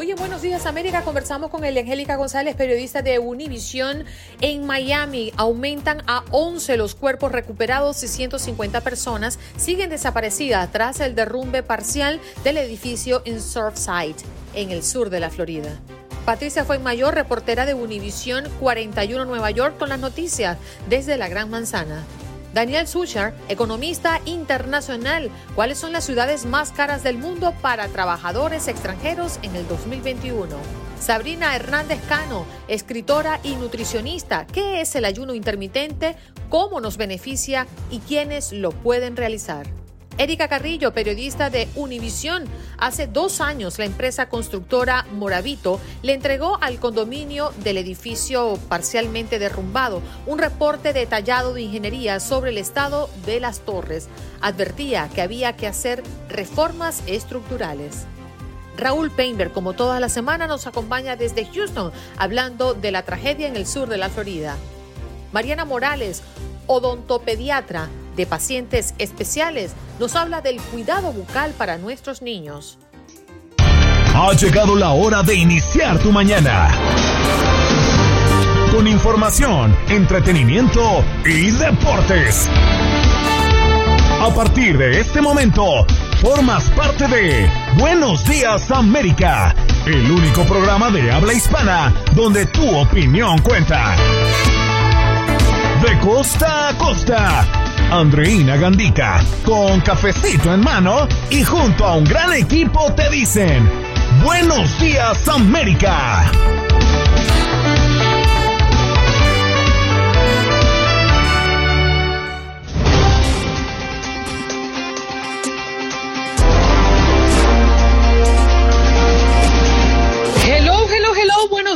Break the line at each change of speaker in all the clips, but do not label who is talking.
Hoy en Buenos Días América conversamos con Angélica González, periodista de Univision. En Miami aumentan a 11 los cuerpos recuperados y 150 personas siguen desaparecidas tras el derrumbe parcial del edificio en Surfside, en el sur de la Florida. Patricia fue mayor reportera de Univision 41 Nueva York con las noticias desde la Gran Manzana. Daniel Suchar, economista internacional, ¿cuáles son las ciudades más caras del mundo para trabajadores extranjeros en el 2021? Sabrina Hernández Cano, escritora y nutricionista, ¿qué es el ayuno intermitente? ¿Cómo nos beneficia y quiénes lo pueden realizar? Erika Carrillo, periodista de Univisión. Hace dos años la empresa constructora Moravito le entregó al condominio del edificio parcialmente derrumbado un reporte detallado de ingeniería sobre el estado de las torres. Advertía que había que hacer reformas estructurales. Raúl Painter, como toda la semana, nos acompaña desde Houston hablando de la tragedia en el sur de la Florida. Mariana Morales, odontopediatra de pacientes especiales, nos habla del cuidado bucal para nuestros niños.
Ha llegado la hora de iniciar tu mañana. Con información, entretenimiento y deportes. A partir de este momento, formas parte de Buenos Días América, el único programa de habla hispana donde tu opinión cuenta. De costa a costa Andreina Gandica, con cafecito en mano y junto a un gran equipo te dicen, Buenos días América.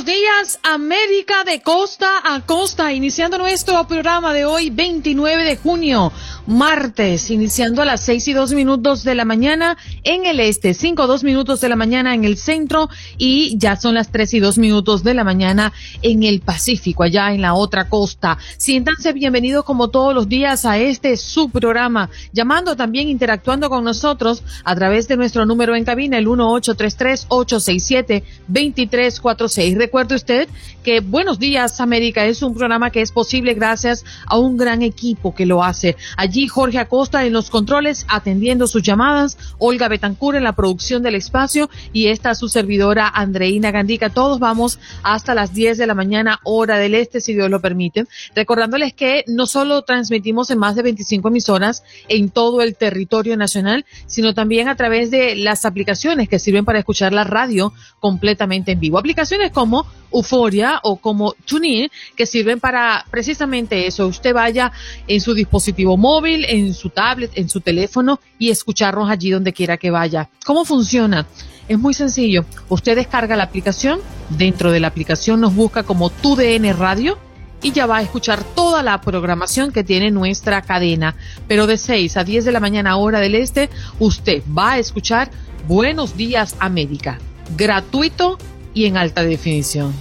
Buenos días América de costa a costa, iniciando nuestro programa de hoy 29 de junio, martes, iniciando a las 6 y 2 minutos de la mañana en el este, 5 2 minutos de la mañana en el centro y ya son las 3 y 2 minutos de la mañana en el Pacífico, allá en la otra costa. Siéntanse bienvenidos como todos los días a este su programa, llamando también, interactuando con nosotros a través de nuestro número en cabina, el 1833 867 2346 recuerde usted que Buenos Días América es un programa que es posible gracias a un gran equipo que lo hace. Allí Jorge Acosta en los controles atendiendo sus llamadas, Olga Betancur en la producción del espacio y esta su servidora Andreina Gandica. Todos vamos hasta las 10 de la mañana hora del este si Dios lo permite. Recordándoles que no solo transmitimos en más de 25 emisoras en todo el territorio nacional, sino también a través de las aplicaciones que sirven para escuchar la radio completamente en vivo. Aplicaciones como Euforia o como TuneIn, que sirven para precisamente eso. Usted vaya en su dispositivo móvil, en su tablet, en su teléfono y escucharnos allí donde quiera que vaya. ¿Cómo funciona? Es muy sencillo. Usted descarga la aplicación, dentro de la aplicación nos busca como TUDN Radio y ya va a escuchar toda la programación que tiene nuestra cadena. Pero de 6 a 10 de la mañana hora del este, usted va a escuchar Buenos Días América. Gratuito y en alta definición.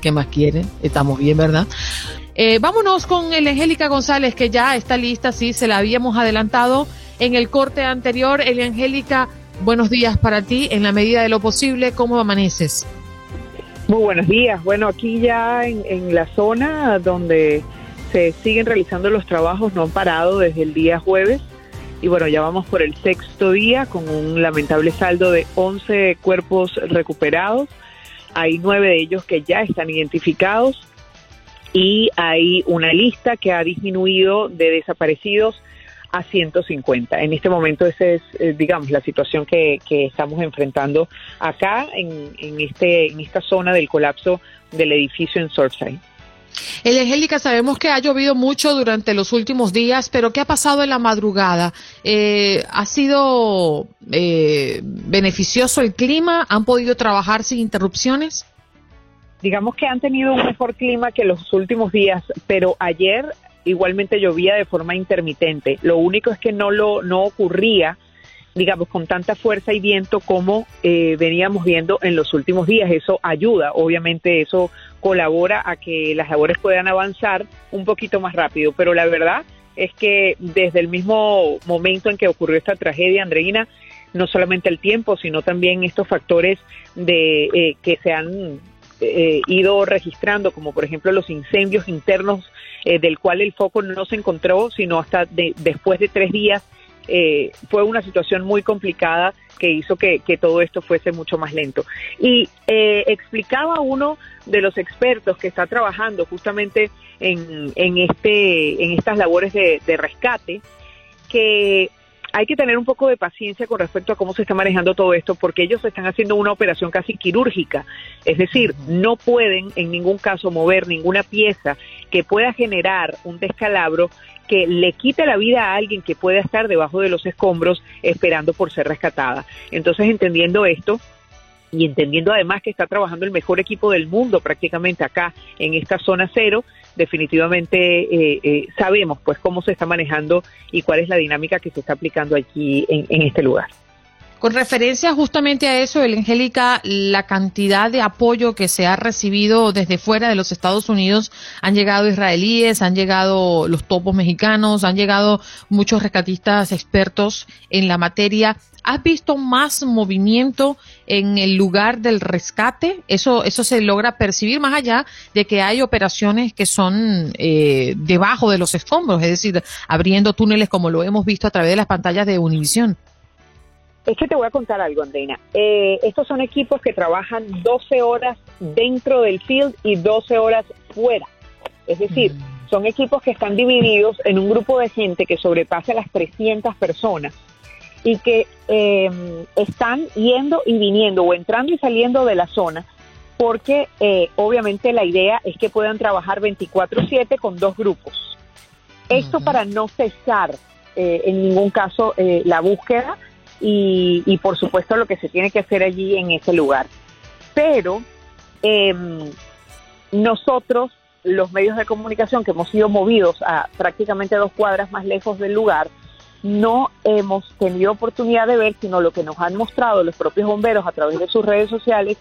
¿Qué más quieren? Estamos bien, ¿verdad? Eh, vámonos con el Angélica González, que ya está lista, sí, se la habíamos adelantado en el corte anterior. El Angélica, buenos días para ti, en la medida de lo posible, ¿cómo amaneces?
Muy buenos días. Bueno, aquí ya en, en la zona donde se siguen realizando los trabajos, no han parado desde el día jueves. Y bueno, ya vamos por el sexto día con un lamentable saldo de 11 cuerpos recuperados hay nueve de ellos que ya están identificados y hay una lista que ha disminuido de desaparecidos a 150. En este momento esa es, eh, digamos, la situación que, estamos enfrentando acá en, en, este, en esta zona del colapso del edificio en Surfside.
El Angélica, sabemos que ha llovido mucho durante los últimos días, pero ¿qué ha pasado en la madrugada? Eh, ¿Ha sido eh, beneficioso el clima? ¿Han podido trabajar sin interrupciones?
Digamos que han tenido un mejor clima que los últimos días, pero ayer igualmente llovía de forma intermitente. Lo único es que no lo no ocurría digamos, con tanta fuerza y viento como eh, veníamos viendo en los últimos días. Eso ayuda, obviamente eso colabora a que las labores puedan avanzar un poquito más rápido, pero la verdad es que desde el mismo momento en que ocurrió esta tragedia, Andreina, no solamente el tiempo, sino también estos factores de eh, que se han eh, ido registrando, como por ejemplo los incendios internos, del cual el foco no se encontró, sino hasta después de tres días eh, fue una situación muy complicada que hizo que, todo esto fuese mucho más lento. Y eh, explicaba uno de los expertos que está trabajando justamente en, en, este, en estas labores de, de rescate que hay que tener un poco de paciencia con respecto a cómo se está manejando todo esto, porque ellos están haciendo una operación casi quirúrgica. Es decir, no pueden en ningún caso mover ninguna pieza que pueda generar un descalabro que le quite la vida a alguien que pueda estar debajo de los escombros esperando por ser rescatada. Entonces, entendiendo esto, y entendiendo además que está trabajando el mejor equipo del mundo prácticamente acá en esta zona cero, definitivamente eh, eh, sabemos pues cómo se está manejando y cuál es la dinámica que se está aplicando aquí en este lugar.
Con referencia justamente a eso, el Angélica, la cantidad de apoyo que se ha recibido desde fuera de los Estados Unidos, han llegado israelíes, han llegado los topos mexicanos, han llegado muchos rescatistas expertos en la materia. ¿Has visto más movimiento en el lugar del rescate? Eso, eso se logra percibir más allá de que hay operaciones que son eh, debajo de los escombros, es decir, abriendo túneles como lo hemos visto a través de las pantallas de Univisión.
Es que te voy a contar algo, Andreina. Eh, estos son equipos que trabajan 12 horas dentro del field y 12 horas fuera. Es decir, mm. son equipos que están divididos en un grupo de gente que sobrepasa las 300 personas y que em, están yendo y viniendo o entrando y saliendo de la zona porque eh, obviamente la idea es que puedan trabajar 24/7 con dos grupos. Esto para no cesar eh, en ningún caso la búsqueda y, por supuesto lo que se tiene que hacer allí en ese lugar. Pero em, nosotros, los medios de comunicación que hemos sido movidos a prácticamente dos cuadras más lejos del lugar, no hemos tenido oportunidad de ver, sino lo que nos han mostrado los propios bomberos a través de sus redes sociales,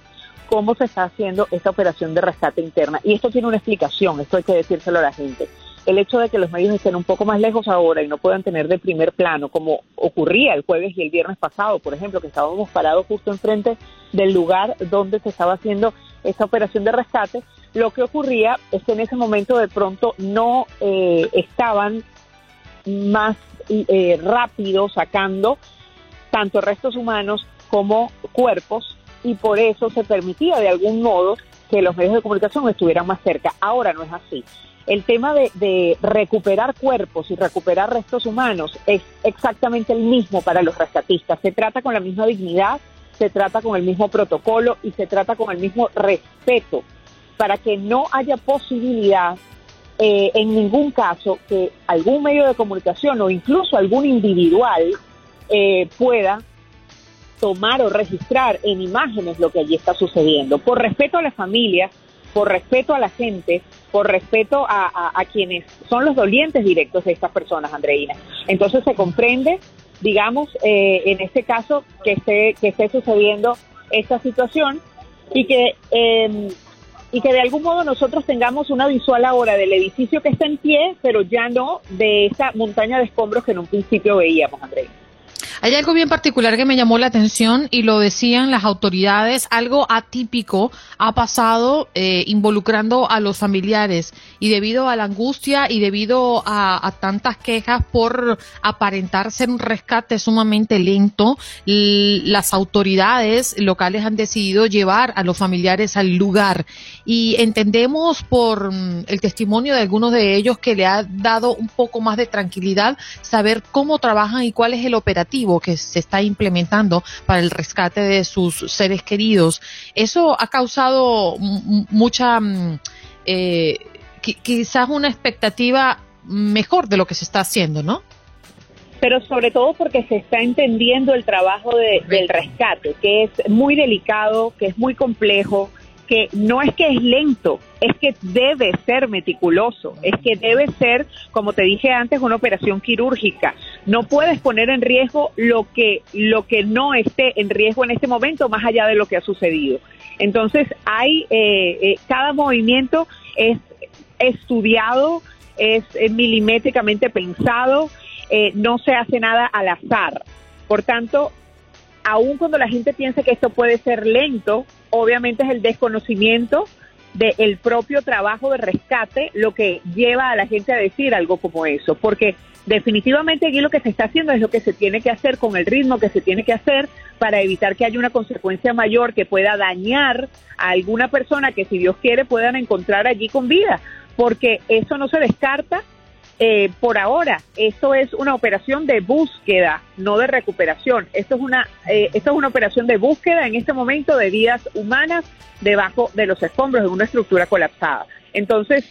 cómo se está haciendo esta operación de rescate interna. Y esto tiene una explicación, esto hay que decírselo a la gente el hecho de que los medios estén un poco más lejos ahora y no puedan tener de primer plano, como ocurría el jueves y el viernes pasado, por ejemplo, que estábamos parados justo enfrente del lugar donde se estaba haciendo esta operación de rescate, lo que ocurría es que en ese momento de pronto no eh, estaban más eh, rápido sacando tanto restos humanos como cuerpos y por eso se permitía de algún modo que los medios de comunicación estuvieran más cerca. Ahora no es así. El tema de, recuperar cuerpos y recuperar restos humanos es exactamente el mismo para los rescatistas. Se trata con la misma dignidad, se trata con el mismo protocolo y se trata con el mismo respeto para que no haya posibilidad eh, en ningún caso que algún medio de comunicación o incluso algún individual eh, pueda tomar o registrar en imágenes lo que allí está sucediendo. Por respeto a las familias, por respeto a la gente, por respeto a, quienes son los dolientes directos de estas personas, Andreina. Entonces se comprende, digamos, eh, en este caso, que esté, que esté sucediendo esta situación y que, em, y que de algún modo nosotros tengamos una visual ahora del edificio que está en pie, pero ya no de esa montaña de escombros que en un principio veíamos, Andreina.
Hay algo bien particular que me llamó la atención y lo decían las autoridades, algo atípico ha pasado eh, involucrando a los familiares. Y debido a la angustia y debido a, tantas quejas por aparentar ser un rescate sumamente lento, las autoridades locales han decidido llevar a los familiares al lugar. Y entendemos por mm, el testimonio de algunos de ellos que le ha dado un poco más de tranquilidad saber cómo trabajan y cuál es el operativo que se está implementando para el rescate de sus seres queridos. Eso ha causado mucha, mm, eh, quizás una expectativa mejor de lo que se está haciendo, ¿no?
Pero sobre todo porque se está entendiendo el trabajo del rescate, que es muy delicado, que es muy complejo, que no es que es lento, es que debe ser meticuloso, es que debe ser, como te dije antes, una operación quirúrgica. No puedes poner en riesgo lo que, lo que no esté en riesgo en este momento, más allá de lo que ha sucedido. Entonces, hay, eh, eh, cada movimiento es estudiado, es, milimétricamente pensado, eh, no se hace nada al azar. Por tanto, aun cuando la gente piensa que esto puede ser lento, obviamente es el desconocimiento del propio trabajo de rescate lo que lleva a la gente a decir algo como eso, porque definitivamente aquí lo que se está haciendo es lo que se tiene que hacer con el ritmo que se tiene que hacer para evitar que haya una consecuencia mayor que pueda dañar a alguna persona que si Dios quiere puedan encontrar allí con vida, porque eso no se descarta eh, por ahora, esto es una operación de búsqueda, no de recuperación. Esto es una, eh, esto es una operación de búsqueda en este momento de vidas humanas debajo de los escombros de una estructura colapsada. Entonces,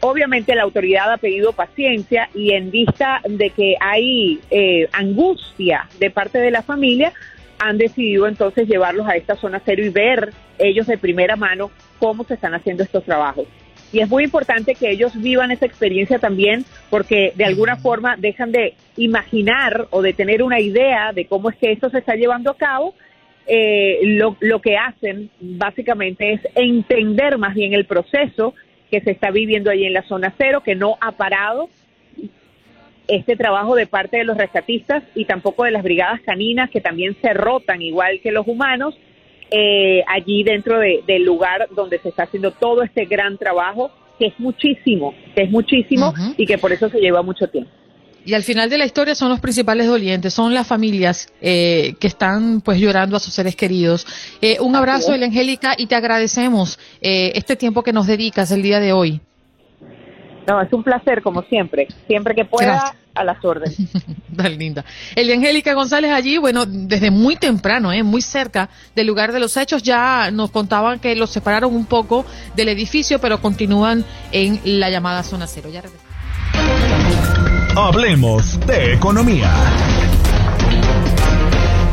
obviamente la autoridad ha pedido paciencia y en vista de que hay eh, angustia de parte de la familia, han decidido entonces llevarlos a esta zona cero y ver ellos de primera mano cómo se están haciendo estos trabajos. Y es muy importante que ellos vivan esa experiencia también porque de alguna forma dejan de imaginar o de tener una idea de cómo es que esto se está llevando a cabo. Eh, lo, lo que hacen básicamente es entender más bien el proceso que se está viviendo allí en la zona cero, que no ha parado este trabajo de parte de los rescatistas y tampoco de las brigadas caninas que también se rotan igual que los humanos eh, allí dentro del lugar donde se está haciendo todo este gran trabajo, que es muchísimo, que es muchísimo y que por eso se lleva mucho tiempo.
Y al final de la historia son los principales dolientes, son las familias eh, que están pues llorando a sus seres queridos. Eh, un abrazo, Angélica, y te agradecemos eh, este tiempo que nos dedicas el día de hoy.
No, es un placer, como siempre. Siempre que pueda, a las órdenes.
Tan linda. Angélica González allí, bueno, desde muy temprano, ¿eh? muy cerca del lugar de los hechos, ya nos contaban que los separaron un poco del edificio, pero continúan en la llamada zona cero. Ya
Hablemos de economía.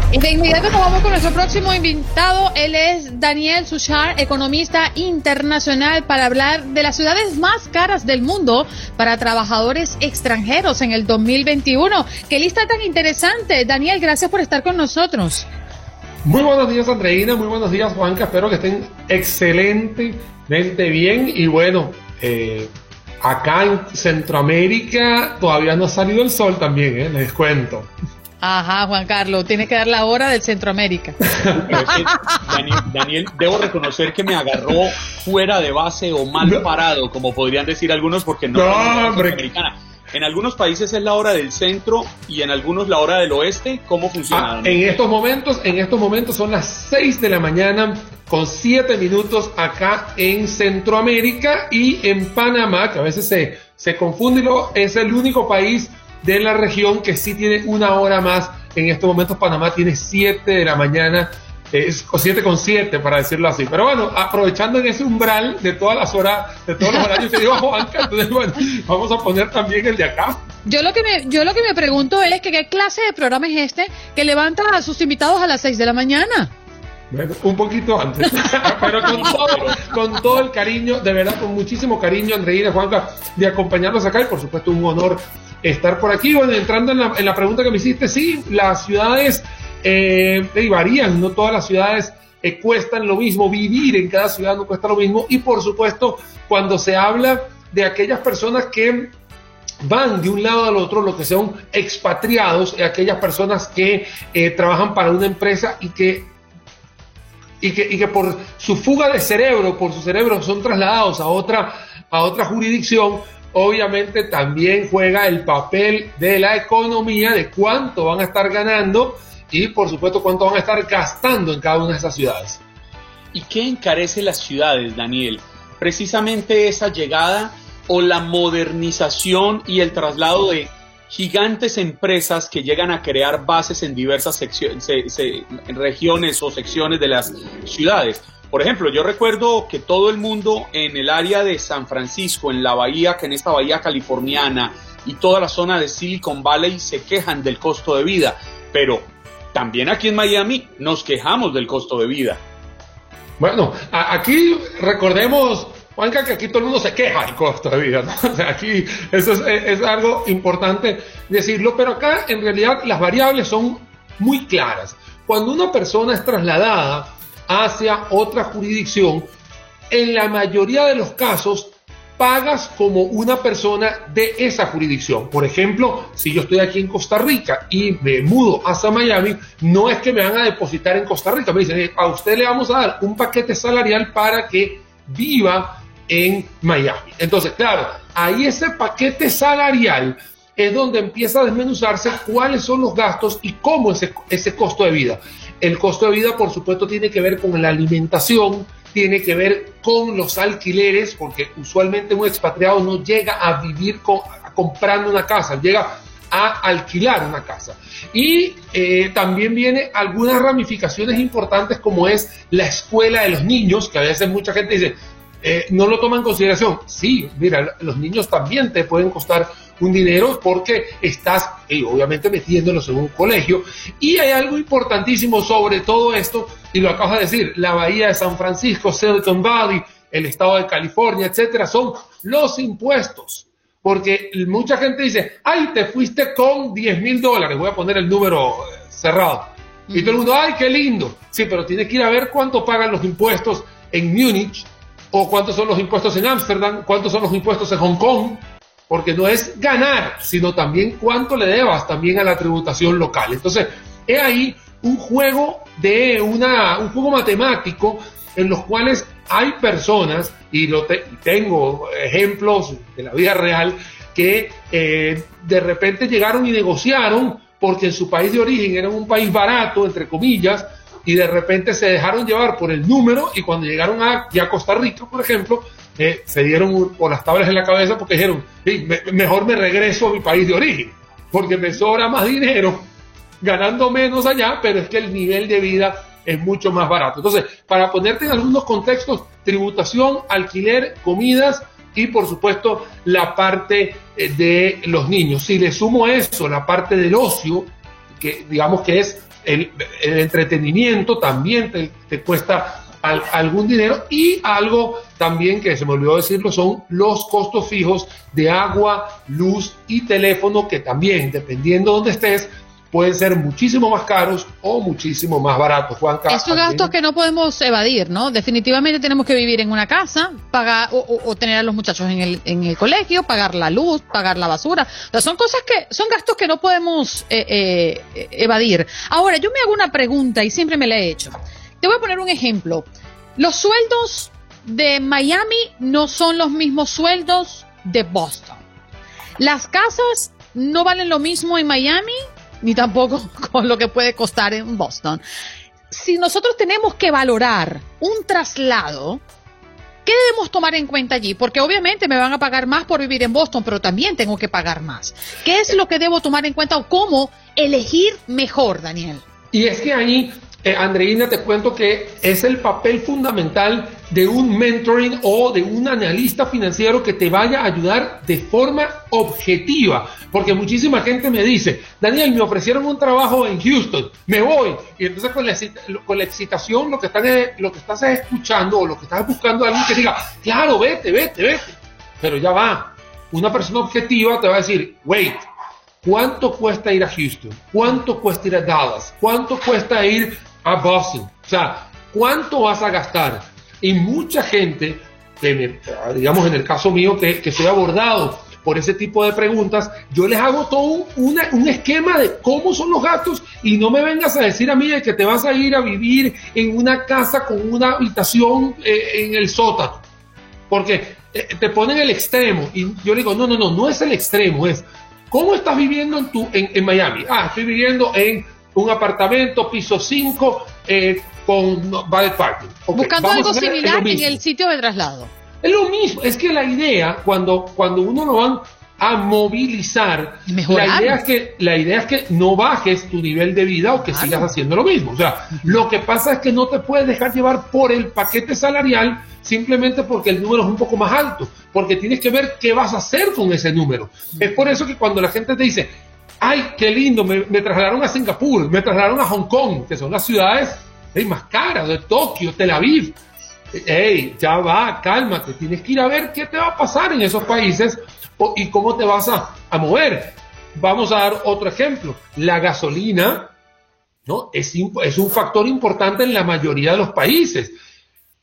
Y de inmediato vamos con nuestro próximo invitado. Él es Daniel Suchar, economista internacional, para hablar de las ciudades más caras del mundo para trabajadores extranjeros en el 2021. Qué lista tan interesante. Daniel, gracias por estar con nosotros.
Muy buenos días, Andreina. Muy buenos días, Juanca. Espero que estén excelentemente bien. Y bueno, eh, acá en Centroamérica todavía no ha salido el sol también, ¿eh? les cuento.
Ajá, Juan Carlos, tiene que dar la hora del Centroamérica.
Daniel, debo reconocer que me agarró fuera de base o mal parado, como podrían decir algunos, porque no, no americana. En algunos países es la hora del centro y en algunos la hora del oeste. ¿Cómo funciona?
Ah, en estos momentos, en estos momentos son las 6 de la mañana con 7 minutos acá en Centroamérica y en Panamá, que a veces se, se confunde, es el único país de la región que sí tiene una hora más. En estos momentos Panamá tiene 7 de la mañana, es, o 7 con 7 para decirlo así. Pero bueno, aprovechando en ese umbral de todas las horas, de todos los horarios que lleva Juanca, entonces vamos a poner también el de acá.
Yo lo que me, yo lo que me pregunto es que qué clase de programa es este que levanta a sus invitados a las 6 de la mañana.
Bueno, un poquito antes, pero con todo, con todo el cariño, de verdad, con muchísimo cariño, Andreina, Juanca, de acompañarnos acá y por supuesto un honor estar por aquí. Bueno, entrando en la, en la pregunta que me hiciste, sí, las ciudades eh, varían, no todas las ciudades eh, cuestan lo mismo, vivir en cada ciudad no cuesta lo mismo y por supuesto cuando se habla de aquellas personas que van de un lado al otro, lo que son expatriados, eh, aquellas personas que eh, trabajan para una empresa y que, y que, y que por su fuga de cerebro, por su cerebro son trasladados a otra, a otra jurisdicción, obviamente también juega el papel de la economía, de cuánto van a estar ganando y por supuesto cuánto van a estar gastando en cada una de esas ciudades.
¿Y qué encarece las ciudades, Daniel? Precisamente esa llegada o la modernización y el traslado de gigantes empresas que llegan a crear bases en diversas regiones o secciones de las ciudades. Por ejemplo, yo recuerdo que todo el mundo en el área de San Francisco, en la bahía, que en esta bahía californiana y toda la zona de Silicon Valley se quejan del costo de vida, pero también aquí en Miami nos quejamos del costo de vida.
Bueno, aquí recordemos, Juanca, que aquí todo el mundo se queja del costo de vida, ¿no? O sea, aquí eso es, es algo importante decirlo, pero acá en realidad las variables son muy claras. Cuando una persona es trasladada hacia otra jurisdicción, en la mayoría de los casos pagas como una persona de esa jurisdicción. Por ejemplo, si yo estoy aquí en Costa Rica y me mudo hacia Miami, no es que me van a depositar en Costa Rica, me dicen, a usted le vamos a dar un paquete salarial para que viva en Miami. Entonces, claro, ahí ese paquete salarial es donde empieza a desmenuzarse cuáles son los gastos y cómo ese, ese costo de vida. El costo de vida, por supuesto, tiene que ver con la alimentación, tiene que ver con los alquileres, porque usualmente un expatriado no llega a vivir comprando una casa, llega a alquilar una casa. Y eh, también viene algunas ramificaciones importantes como es la escuela de los niños, que a veces mucha gente dice, eh, no lo toma en consideración. Sí, mira, los niños también te pueden costar un dinero porque estás eh, obviamente metiéndolos en un colegio. Y hay algo importantísimo sobre todo esto, y lo acabas de decir, la bahía de San Francisco, Silicon Valley, el estado de California, etcétera, son los impuestos. Porque mucha gente dice, ay, te fuiste con 10 mil dólares, voy a poner el número eh, cerrado. Y todo el mundo, ay, qué lindo. Sí, pero tiene que ir a ver cuánto pagan los impuestos en Múnich, cuántos son los impuestos en Ámsterdam, cuántos son los impuestos en Hong Kong, porque no es ganar, sino también cuánto le debas también a la tributación local. Entonces, es ahí un juego de una, un juego matemático en los cuales hay personas, y lo tengo ejemplos de la vida real, que eh, de repente llegaron y negociaron porque en su país de origen era un país barato, entre comillas, y de repente se dejaron llevar por el número y cuando llegaron a, Costa Rica, por ejemplo, se dieron por las tablas en la cabeza porque dijeron, mejor me regreso a mi país de origen, porque me sobra más dinero ganando menos allá, pero es que el nivel de vida es mucho más barato. Entonces, para ponerte en algunos contextos, tributación, alquiler, comidas y por supuesto la parte eh, de los niños. Si le sumo eso, la parte del ocio, que digamos que es el, entretenimiento, también te, cuesta algún dinero y algo también que se me olvidó decirlo son los costos fijos de agua, luz y teléfono que también dependiendo de dónde estés pueden ser muchísimo más caros o muchísimo más baratos. Juan
Estos gastos que no podemos evadir, ¿no? Definitivamente tenemos que vivir en una casa, pagar o, tener a los muchachos en el, en el colegio, pagar la luz, pagar la basura. son cosas que son gastos que no podemos eh, eh, evadir. Ahora, yo me hago una pregunta y siempre me la he hecho. Te voy a poner un ejemplo. Los sueldos de Miami no son los mismos sueldos de Boston. Las casas no valen lo mismo en Miami ni tampoco con lo que puede costar en Boston. Si nosotros tenemos que valorar un traslado, ¿qué debemos tomar en cuenta allí? Porque obviamente me van a pagar más por vivir en Boston, pero también tengo que pagar más. ¿Qué es lo que debo tomar en cuenta o cómo elegir mejor, Daniel?
Y es que ahí eh, Andreina, te cuento que es el papel fundamental de un mentoring o de un analista financiero que te vaya a ayudar de forma objetiva. Porque muchísima gente me dice, Daniel, me ofrecieron un trabajo en Houston, me voy. Y entonces con la, con la excitación lo que, están, lo que estás escuchando o lo que estás buscando alguien que diga, claro, vete, vete, vete. Pero ya va. Una persona objetiva te va a decir, wait, ¿cuánto cuesta ir a Houston? ¿Cuánto cuesta ir a Dallas? ¿Cuánto cuesta ir a Boston. O sea, ¿cuánto vas a gastar? Y mucha gente, digamos en el caso mío, que, que soy abordado por ese tipo de preguntas, yo les hago todo un, un esquema de cómo son los gastos y no me vengas a decir a mí que te vas a ir a vivir en una casa con una habitación eh, en el sótano. Porque eh, te ponen el extremo y yo le digo, no, no, no, no es el extremo, es cómo estás viviendo en, tu, en, en Miami. Ah, estoy viviendo en un apartamento, piso 5, eh, con valet parking.
Buscando algo similar en el sitio de traslado.
Es lo mismo, es que la idea, cuando, cuando uno lo van a movilizar, la idea, es que, la idea es que no bajes tu nivel de vida o que sigas haciendo lo mismo. O sea, lo que pasa es que no te puedes dejar llevar por el paquete salarial simplemente porque el número es un poco más alto, porque tienes que ver qué vas a hacer con ese número. Es por eso que cuando la gente te dice, ay, qué lindo, me, trasladaron a Singapur, me trasladaron a Hong Kong, que son las ciudades más caras, de Tokio, Tel Aviv. hey, ya va, cálmate, tienes que ir a ver qué te va a pasar en esos países y cómo te vas a, mover. Vamos a dar otro ejemplo. La gasolina ¿no? Es, es un factor importante en la mayoría de los países.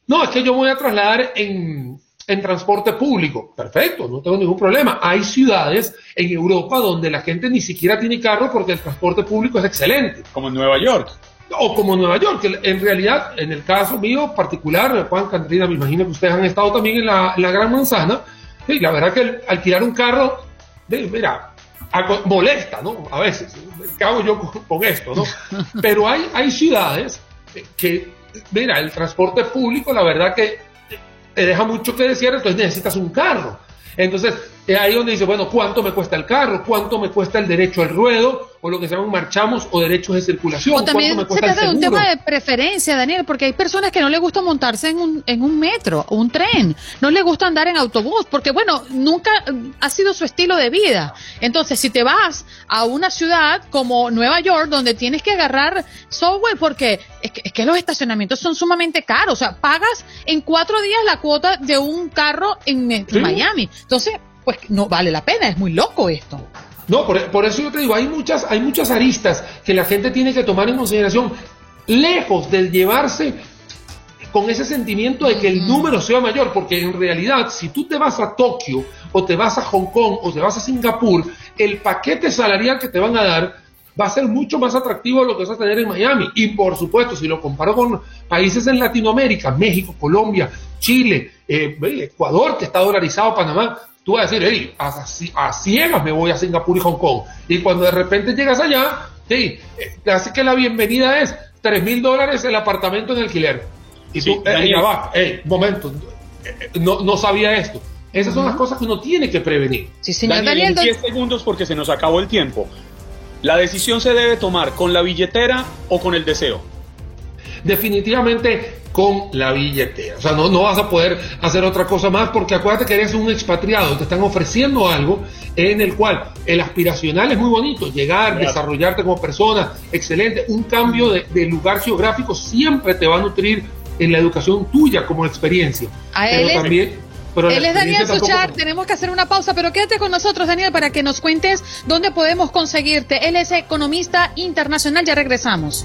No, es que yo voy a trasladar en, en transporte público. Perfecto, no tengo ningún problema. Hay ciudades en Europa donde la gente ni siquiera tiene carro porque el transporte público es excelente.
Como en Nueva York.
O como en Nueva York, que en realidad, en el caso mío particular, Juan Cantrina, me imagino que ustedes han estado también en la, la Gran Manzana, y la verdad que alquilar un carro, mira, molesta, ¿no? A veces, ¿qué hago yo con, esto, no? Pero hay, hay ciudades que, mira, el transporte público, la verdad que te deja mucho que decir, entonces necesitas un carro. Entonces, es ahí donde dice, bueno, ¿cuánto me cuesta el carro? ¿Cuánto me cuesta el derecho al ruedo? O lo que se llaman marchamos o derechos de circulación.
O también se trata de un tema de preferencia, Daniel, porque hay personas que no les gusta montarse en un, en un metro o un tren. No les gusta andar en autobús, porque bueno, nunca ha sido su estilo de vida. Entonces, si te vas a una ciudad como Nueva York, donde tienes que agarrar software, porque es que, es que los estacionamientos son sumamente caros. O sea, pagas en cuatro días la cuota de un carro en, Miami. Entonces, pues no vale la pena, es muy loco esto.
No, por, eso yo te digo, hay muchas, hay muchas aristas que la gente tiene que tomar en consideración, lejos de llevarse con ese sentimiento de que el número sea mayor, porque en realidad si tú te vas a Tokio o te vas a Hong Kong o te vas a Singapur, el paquete salarial que te van a dar va a ser mucho más atractivo de lo que vas a tener en Miami. Y por supuesto, si lo comparo con países en Latinoamérica, México, Colombia, Chile, eh, Ecuador, que está dolarizado, Panamá, tú vas a decir, hey, a, ciegas me voy a Singapur y Hong Kong. Y cuando de repente llegas allá, hey, eh, así que la bienvenida es 3 mil dólares el apartamento en alquiler. Y tú, eh, ya va, hey, momento, no, no sabía esto. Esas son las cosas que uno tiene que prevenir.
Sí, señor Daniel, 10 segundos porque se nos acabó el tiempo. La decisión se debe tomar con la billetera o con el deseo.
Definitivamente con la billetera. O sea, no, no vas a poder hacer otra cosa más porque acuérdate que eres un expatriado, te están ofreciendo algo en el cual el aspiracional es muy bonito, llegar, desarrollarte como persona, excelente, un cambio de, lugar geográfico siempre te va a nutrir en la educación tuya como experiencia.
A él pero también... Pero él es Daniel Suchar, tenemos que hacer una pausa, pero quédate con nosotros, Daniel, para que nos cuentes dónde podemos conseguirte. Él es economista internacional, ya regresamos.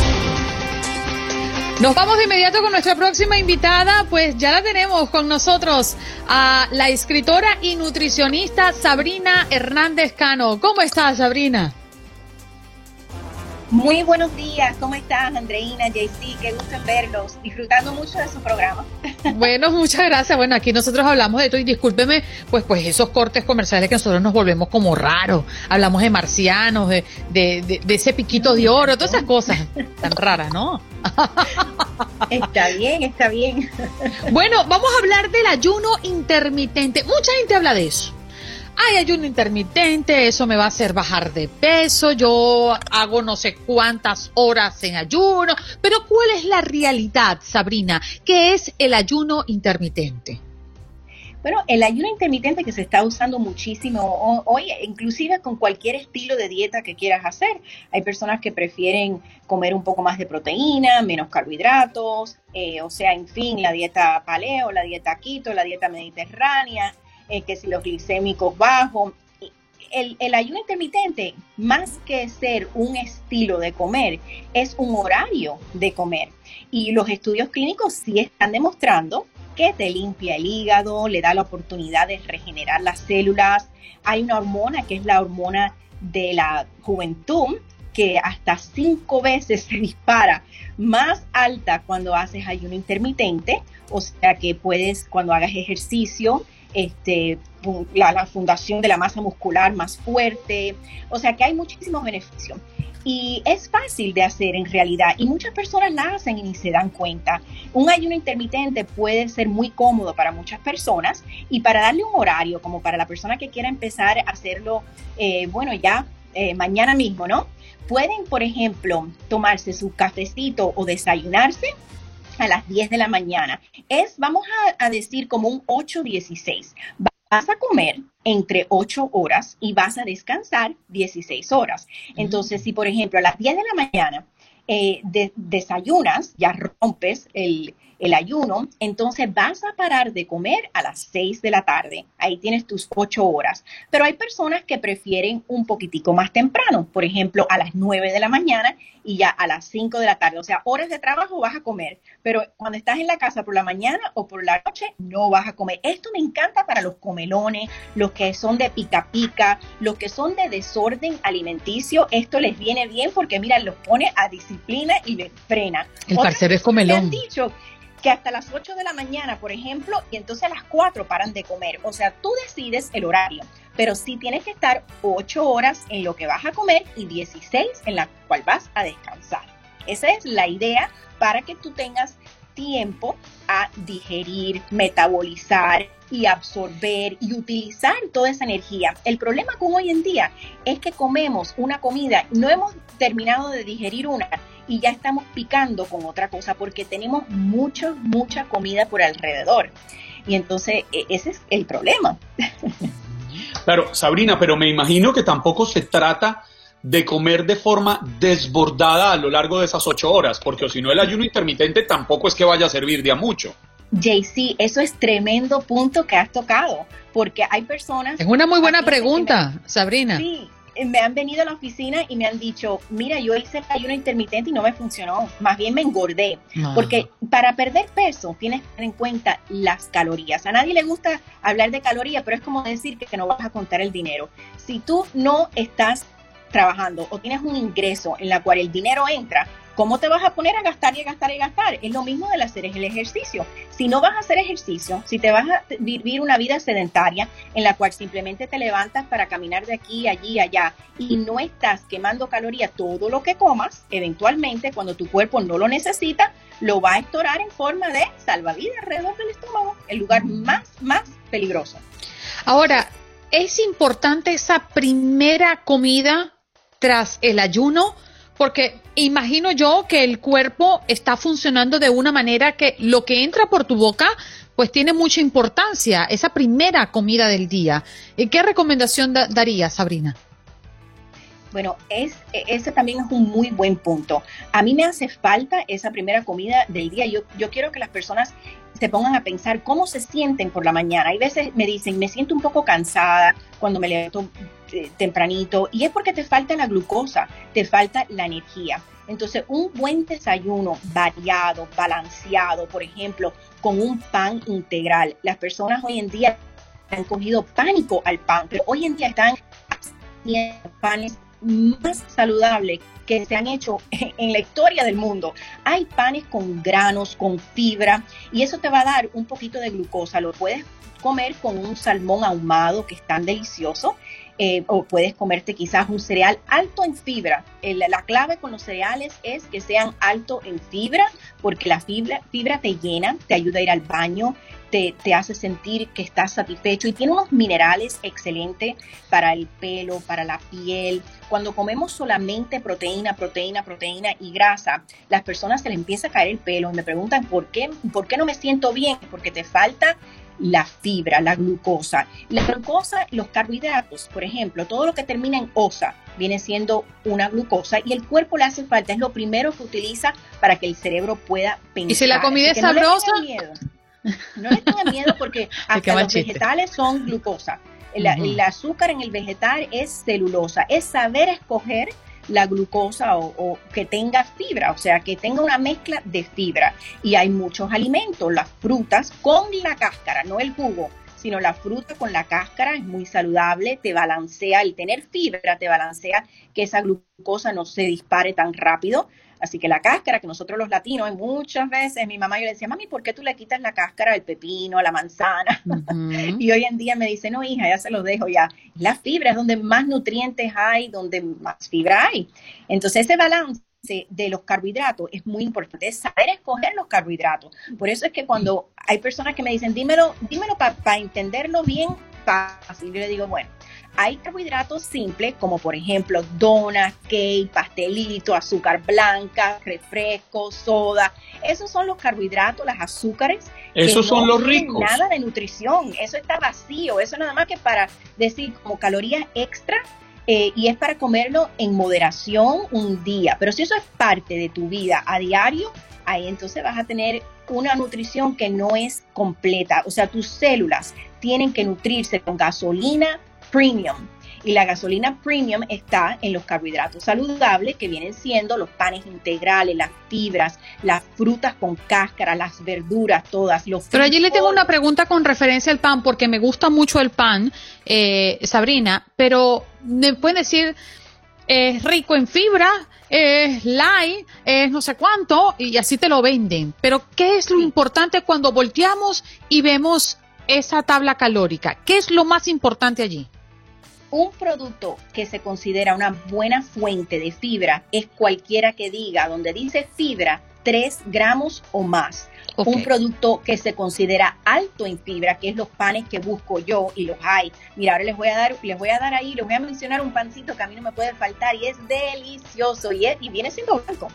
Nos vamos de inmediato con nuestra próxima invitada, pues ya la tenemos con nosotros a la escritora y nutricionista Sabrina Hernández Cano. ¿Cómo estás, Sabrina?
Muy buenos días, ¿cómo estás, Andreina, JC? Qué gusto en verlos, disfrutando mucho de su programa.
Bueno, muchas gracias. Bueno, aquí nosotros hablamos de esto y discúlpeme, pues, pues esos cortes comerciales que nosotros nos volvemos como raros. Hablamos de marcianos, de, de, de, ese piquito de oro, todas esas cosas tan raras, ¿no?
Está bien, está bien.
Bueno, vamos a hablar del ayuno intermitente. Mucha gente habla de eso ay, ayuno intermitente, eso me va a hacer bajar de peso, yo hago no sé cuántas horas en ayuno, pero ¿cuál es la realidad, Sabrina? ¿Qué es el ayuno intermitente?
Bueno, el ayuno intermitente que se está usando muchísimo hoy, inclusive con cualquier estilo de dieta que quieras hacer. Hay personas que prefieren comer un poco más de proteína, menos carbohidratos, eh, o sea, en fin, la dieta paleo, la dieta keto, la dieta mediterránea, eh, que si los glicémicos bajos. El, el, ayuno intermitente, más que ser un estilo de comer, es un horario de comer. Y los estudios clínicos sí están demostrando que te limpia el hígado, le da la oportunidad de regenerar las células. Hay una hormona que es la hormona de la juventud, que hasta cinco veces se dispara más alta cuando haces ayuno intermitente, o sea que puedes cuando hagas ejercicio este, la, fundación de la masa muscular más fuerte, o sea que hay muchísimos beneficios. Y es fácil de hacer en realidad y muchas personas la hacen y ni se dan cuenta. Un ayuno intermitente puede ser muy cómodo para muchas personas y para darle un horario, como para la persona que quiera empezar a hacerlo, eh, bueno, ya eh, mañana mismo, ¿no? pueden, por ejemplo, tomarse su cafecito o desayunarse a las 10 de la mañana. Es, vamos a, decir, como un 8-16. Vas a comer entre 8 horas y vas a descansar 16 horas. Entonces, si por ejemplo a las 10 de la mañana eh, desayunas, ya rompes el, el ayuno, entonces vas a parar de comer a las 6 de la tarde. Ahí tienes tus 8 horas. Pero hay personas que prefieren un poquitico más temprano, por ejemplo, a las 9 de la mañana y ya a las 5 de la tarde. O sea, horas de trabajo vas a comer, pero cuando estás en la casa por la mañana o por la noche no vas a comer. Esto me encanta para los comelones, los que son de pica pica, los que son de desorden alimenticio. Esto les viene bien porque, mira, los pone a disciplina y les frena.
El parcero es comelón.
han dicho que hasta las 8 de la mañana, por ejemplo, y entonces a las 4 paran de comer. O sea, tú decides el horario, pero sí tienes que estar 8 horas en lo que vas a comer y 16 en la cual vas a descansar. Esa es la idea para que tú tengas tiempo a digerir, metabolizar y absorber y utilizar toda esa energía. El problema con hoy en día es que comemos una comida, no hemos terminado de digerir una y ya estamos picando con otra cosa porque tenemos mucha, mucha comida por alrededor. Y entonces e, ese es el problema.
Claro, Sabrina, pero me imagino que tampoco se trata de comer de forma desbordada a lo largo de esas ocho horas, porque si no el ayuno intermitente tampoco es que vaya a servir de a mucho.
JC, eso es tremendo punto que has tocado, porque hay personas...
Es una muy buena pregunta, Sabrina.
Sí, eh, me han venido a la oficina y me han dicho, mira, yo hice el ayuno intermitente y no me funcionó, más bien me engordé. Porque para perder peso tienes que tener en cuenta las calorías. A nadie le gusta hablar de calorías, pero es como decir que no vas a contar el dinero. Si tú no estás trabajando o tienes un ingreso en la cual el dinero entra, ¿Cómo te vas a poner a gastar y a gastar y a gastar? Es lo mismo del hacer el ejercicio. Si no vas a hacer ejercicio, si te vas a vivir una vida sedentaria en la cual simplemente te levantas para caminar de aquí, allí, allá y no estás quemando calorías, todo lo que comas, eventualmente cuando tu cuerpo no lo necesita, lo va a estorar en forma de salvavidas alrededor del estómago, el lugar más, más peligroso.
Ahora, es importante esa primera comida tras el ayuno porque imagino yo que el cuerpo está funcionando de una manera que lo que entra por tu boca pues tiene mucha importancia, esa primera comida del día. ¿Y qué recomendación daría, Sabrina?
Bueno, es, ese también es un muy buen punto. A mí me hace falta esa primera comida del día. Yo, yo quiero que las personas se pongan a pensar cómo se sienten por la mañana. Hay veces me dicen, me siento un poco cansada cuando me levanto eh, tempranito y es porque te falta la glucosa, te falta la energía. Entonces, un buen desayuno variado, balanceado, por ejemplo, con un pan integral. Las personas hoy en día han cogido pánico al pan, pero hoy en día están panes más saludables que se han hecho en la historia del mundo. Hay panes con granos, con fibra, y eso te va a dar un poquito de glucosa. Lo puedes comer con un salmón ahumado que es tan delicioso. Eh, o puedes comerte quizás un cereal alto en fibra. la clave con los cereales es que sean alto en fibra, porque la fibra, fibra te llena, te ayuda a ir al baño, te, te, hace sentir que estás satisfecho y tiene unos minerales excelentes para el pelo, para la piel. Cuando comemos solamente proteína, proteína, proteína y grasa, las personas se les empieza a caer el pelo y me preguntan por qué, por qué no me siento bien, porque te falta la fibra, la glucosa. La glucosa, los carbohidratos, por ejemplo, todo lo que termina en osa viene siendo una glucosa y el cuerpo le hace falta, es lo primero que utiliza para que el cerebro pueda pensar.
¿Y si la comida es sabrosa?
No le tengan miedo porque hasta los vegetales son glucosa. El, azúcar en el vegetal es celulosa. Es saber escoger la glucosa o, que tenga fibra, o sea, que tenga una mezcla de fibra. Y hay muchos alimentos, las frutas con la cáscara, no el jugo, sino la fruta con la cáscara es muy saludable, te balancea, el tener fibra te balancea que esa glucosa no se dispare tan rápido. Así que la cáscara, que nosotros los latinos, muchas veces mi mamá yo le decía, mami, ¿por qué tú le quitas la cáscara al pepino, a la manzana? y hoy en día me dice, no, hija, ya se lo dejo ya. La fibra es donde más nutrientes hay, donde más fibra hay. Entonces ese balance de los carbohidratos es muy importante, es saber escoger los carbohidratos. Por eso es que cuando hay personas que me dicen, dímelo, dímelo para entenderlo bien fácil, yo le digo, bueno, Hay carbohidratos simples, como por ejemplo donas, cake, pastelito, azúcar blanca, refresco, soda. Esos son los carbohidratos, las azúcares.
Esos son los ricos.
Nada de nutrición, eso está vacío, eso nada más que para decir como calorías extra eh, y es para comerlo en moderación un día. Pero si eso es parte de tu vida a diario, ahí entonces vas a tener una nutrición que no es completa. O sea, tus células tienen que nutrirse con gasolina premium. Y la gasolina premium está en los carbohidratos saludables, que vienen siendo los panes integrales, las fibras, las frutas con cáscara, las verduras, todas. Los
Pero allí le tengo una pregunta con referencia al pan, porque me gusta mucho el pan, eh, Sabrina, pero me pueden decir, es rico en fibra, es light, es no sé cuánto, y así te lo venden. Pero, ¿qué es lo importante cuando volteamos y vemos esa tabla calórica? ¿Qué es lo más importante allí?
Un producto que se considera una buena fuente de fibra es cualquiera que diga, donde dice fibra, 3 gramos o más. Un producto que se considera alto en fibra, que es los panes que busco yo y los hay. Mira, ahora les voy a dar, les voy a dar ahí, les voy a mencionar un pancito que a mí no me puede faltar y es delicioso y, y viene siendo blanco.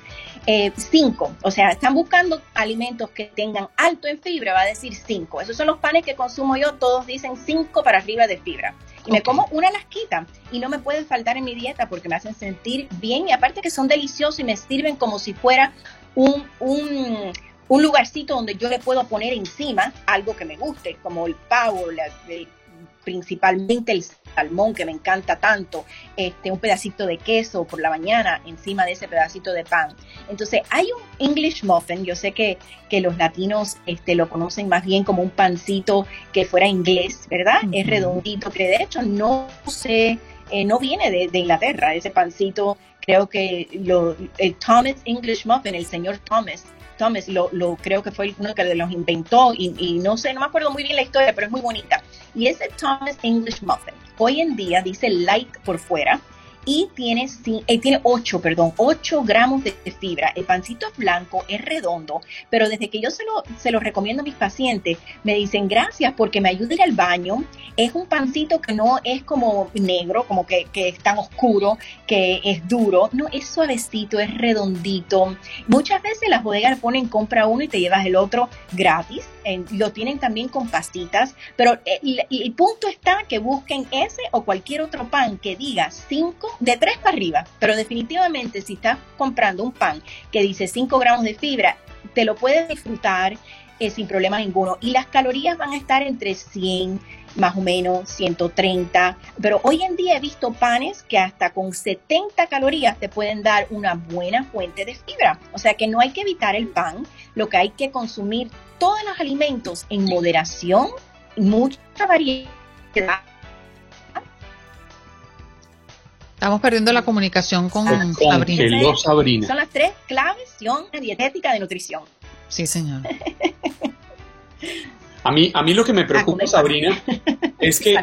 Eh, cinco, o sea, están buscando alimentos que tengan alto en fibra, va a decir cinco. Esos son los panes que consumo yo, todos dicen cinco para arriba de fibra. Y me como una lasquita y no me pueden faltar en mi dieta porque me hacen sentir bien y aparte que son deliciosos y me sirven como si fuera un, un un lugarcito donde yo le puedo poner encima algo que me guste, como el pavo, principalmente el salmón que me encanta tanto, este, un pedacito de queso por la mañana encima de ese pedacito de pan. Entonces hay un English muffin, yo sé que, que los latinos este, lo conocen más bien como un pancito que fuera inglés, ¿verdad? Es redondito, que de hecho no sé, eh, no viene de, de, Inglaterra, ese pancito, creo que lo, el Thomas English Muffin, el señor Thomas, Thomas lo, lo, creo que fue uno que los inventó y, y, no sé, no me acuerdo muy bien la historia, pero es muy bonita. Y ese Thomas English Muffin, hoy en día dice light por fuera y tiene, eh, tiene 8, perdón, 8 gramos de, fibra. El pancito es blanco, es redondo, pero desde que yo se lo, se lo recomiendo a mis pacientes, me dicen gracias porque me ayuda ir al baño. Es un pancito que no es como negro, como que, que es tan oscuro, que es duro. No, es suavecito, es redondito. Muchas veces las bodegas ponen compra uno y te llevas el otro gratis. lo tienen también con pastitas, pero el, el punto está que busquen ese o cualquier otro pan que diga 5 de 3 para arriba, pero definitivamente si estás comprando un pan que dice 5 gramos de fibra, te lo puedes disfrutar eh, sin problema ninguno. Y las calorías van a estar entre 100, más o menos 130, pero hoy en día he visto panes que hasta con 70 calorías te pueden dar una buena fuente de fibra. O sea que no hay que evitar el pan, lo que hay que consumir todos los alimentos en moderación, mucha variedad
Estamos perdiendo la comunicación con,
con
Sabrina.
Sabrina.
Son las tres claves de dietética de nutrición.
Sí, señor.
a, mí, a mí lo que me preocupa, Sabrina, es que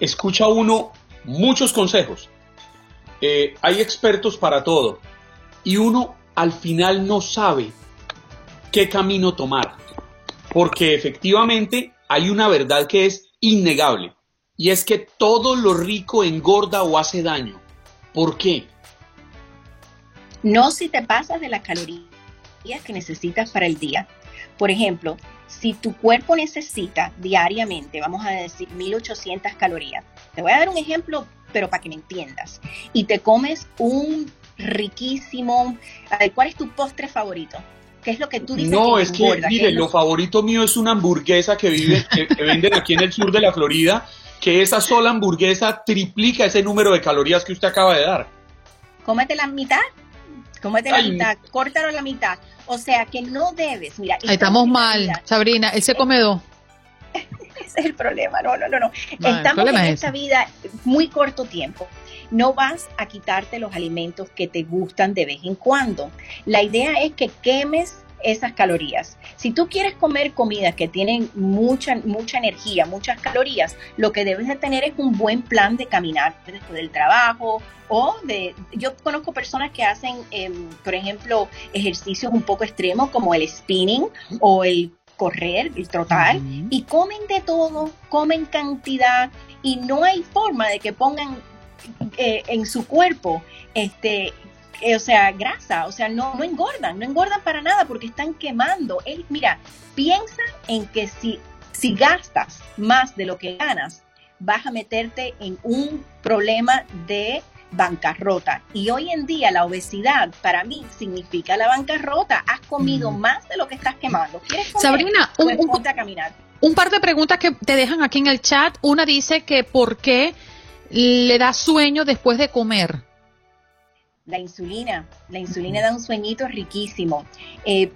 escucha uno muchos consejos. Eh, hay expertos para todo. Y uno al final no sabe qué camino tomar. Porque efectivamente hay una verdad que es innegable y es que todo lo rico engorda o hace daño. ¿Por qué?
No si te pasas de las calorías que necesitas para el día. Por ejemplo, si tu cuerpo necesita diariamente, vamos a decir 1800 calorías, te voy a dar un ejemplo, pero para que me entiendas, y te comes un riquísimo, ¿cuál es tu postre favorito? ¿Qué es lo que tú dices?
No, es que, mire, lo favorito mío es una hamburguesa que, vive, que venden aquí en el sur de la Florida que esa sola hamburguesa triplica ese número de calorías que usted acaba de dar.
Cómete la mitad, cómete la mitad, córtalo la mitad. O sea que no debes, mira.
Ahí estamos mal, Sabrina, él se come dos.
Ese es el problema, no, no, no, no. Estamos en esta vida muy corto tiempo. No vas a quitarte los alimentos que te gustan de vez en cuando. La idea es que quemes esas calorías. Si tú quieres comer comidas que tienen mucha, mucha energía, muchas calorías, lo que debes de tener es un buen plan de caminar después del trabajo o de... Yo conozco personas que hacen, em, por ejemplo, ejercicios un poco extremos como el spinning o el correr, el trotar, y comen de todo, comen cantidad, y no hay forma de que pongan eh, en su cuerpo este eh, o sea, grasa, o sea, no, no engordan, no engordan para nada porque están quemando. Él, mira, piensa en que si, si gastas más de lo que ganas, vas a meterte en un problema de bancarrota. Y hoy en día la obesidad para mí significa la bancarrota. Has comido más de lo que estás quemando. ¿Quieres comer?
Sabrina, un,
pues a caminar.
un par de preguntas que te dejan aquí en el chat. Una dice que por qué le da sueño después de comer.
La insulina, la insulina da un sueñito riquísimo. Eh,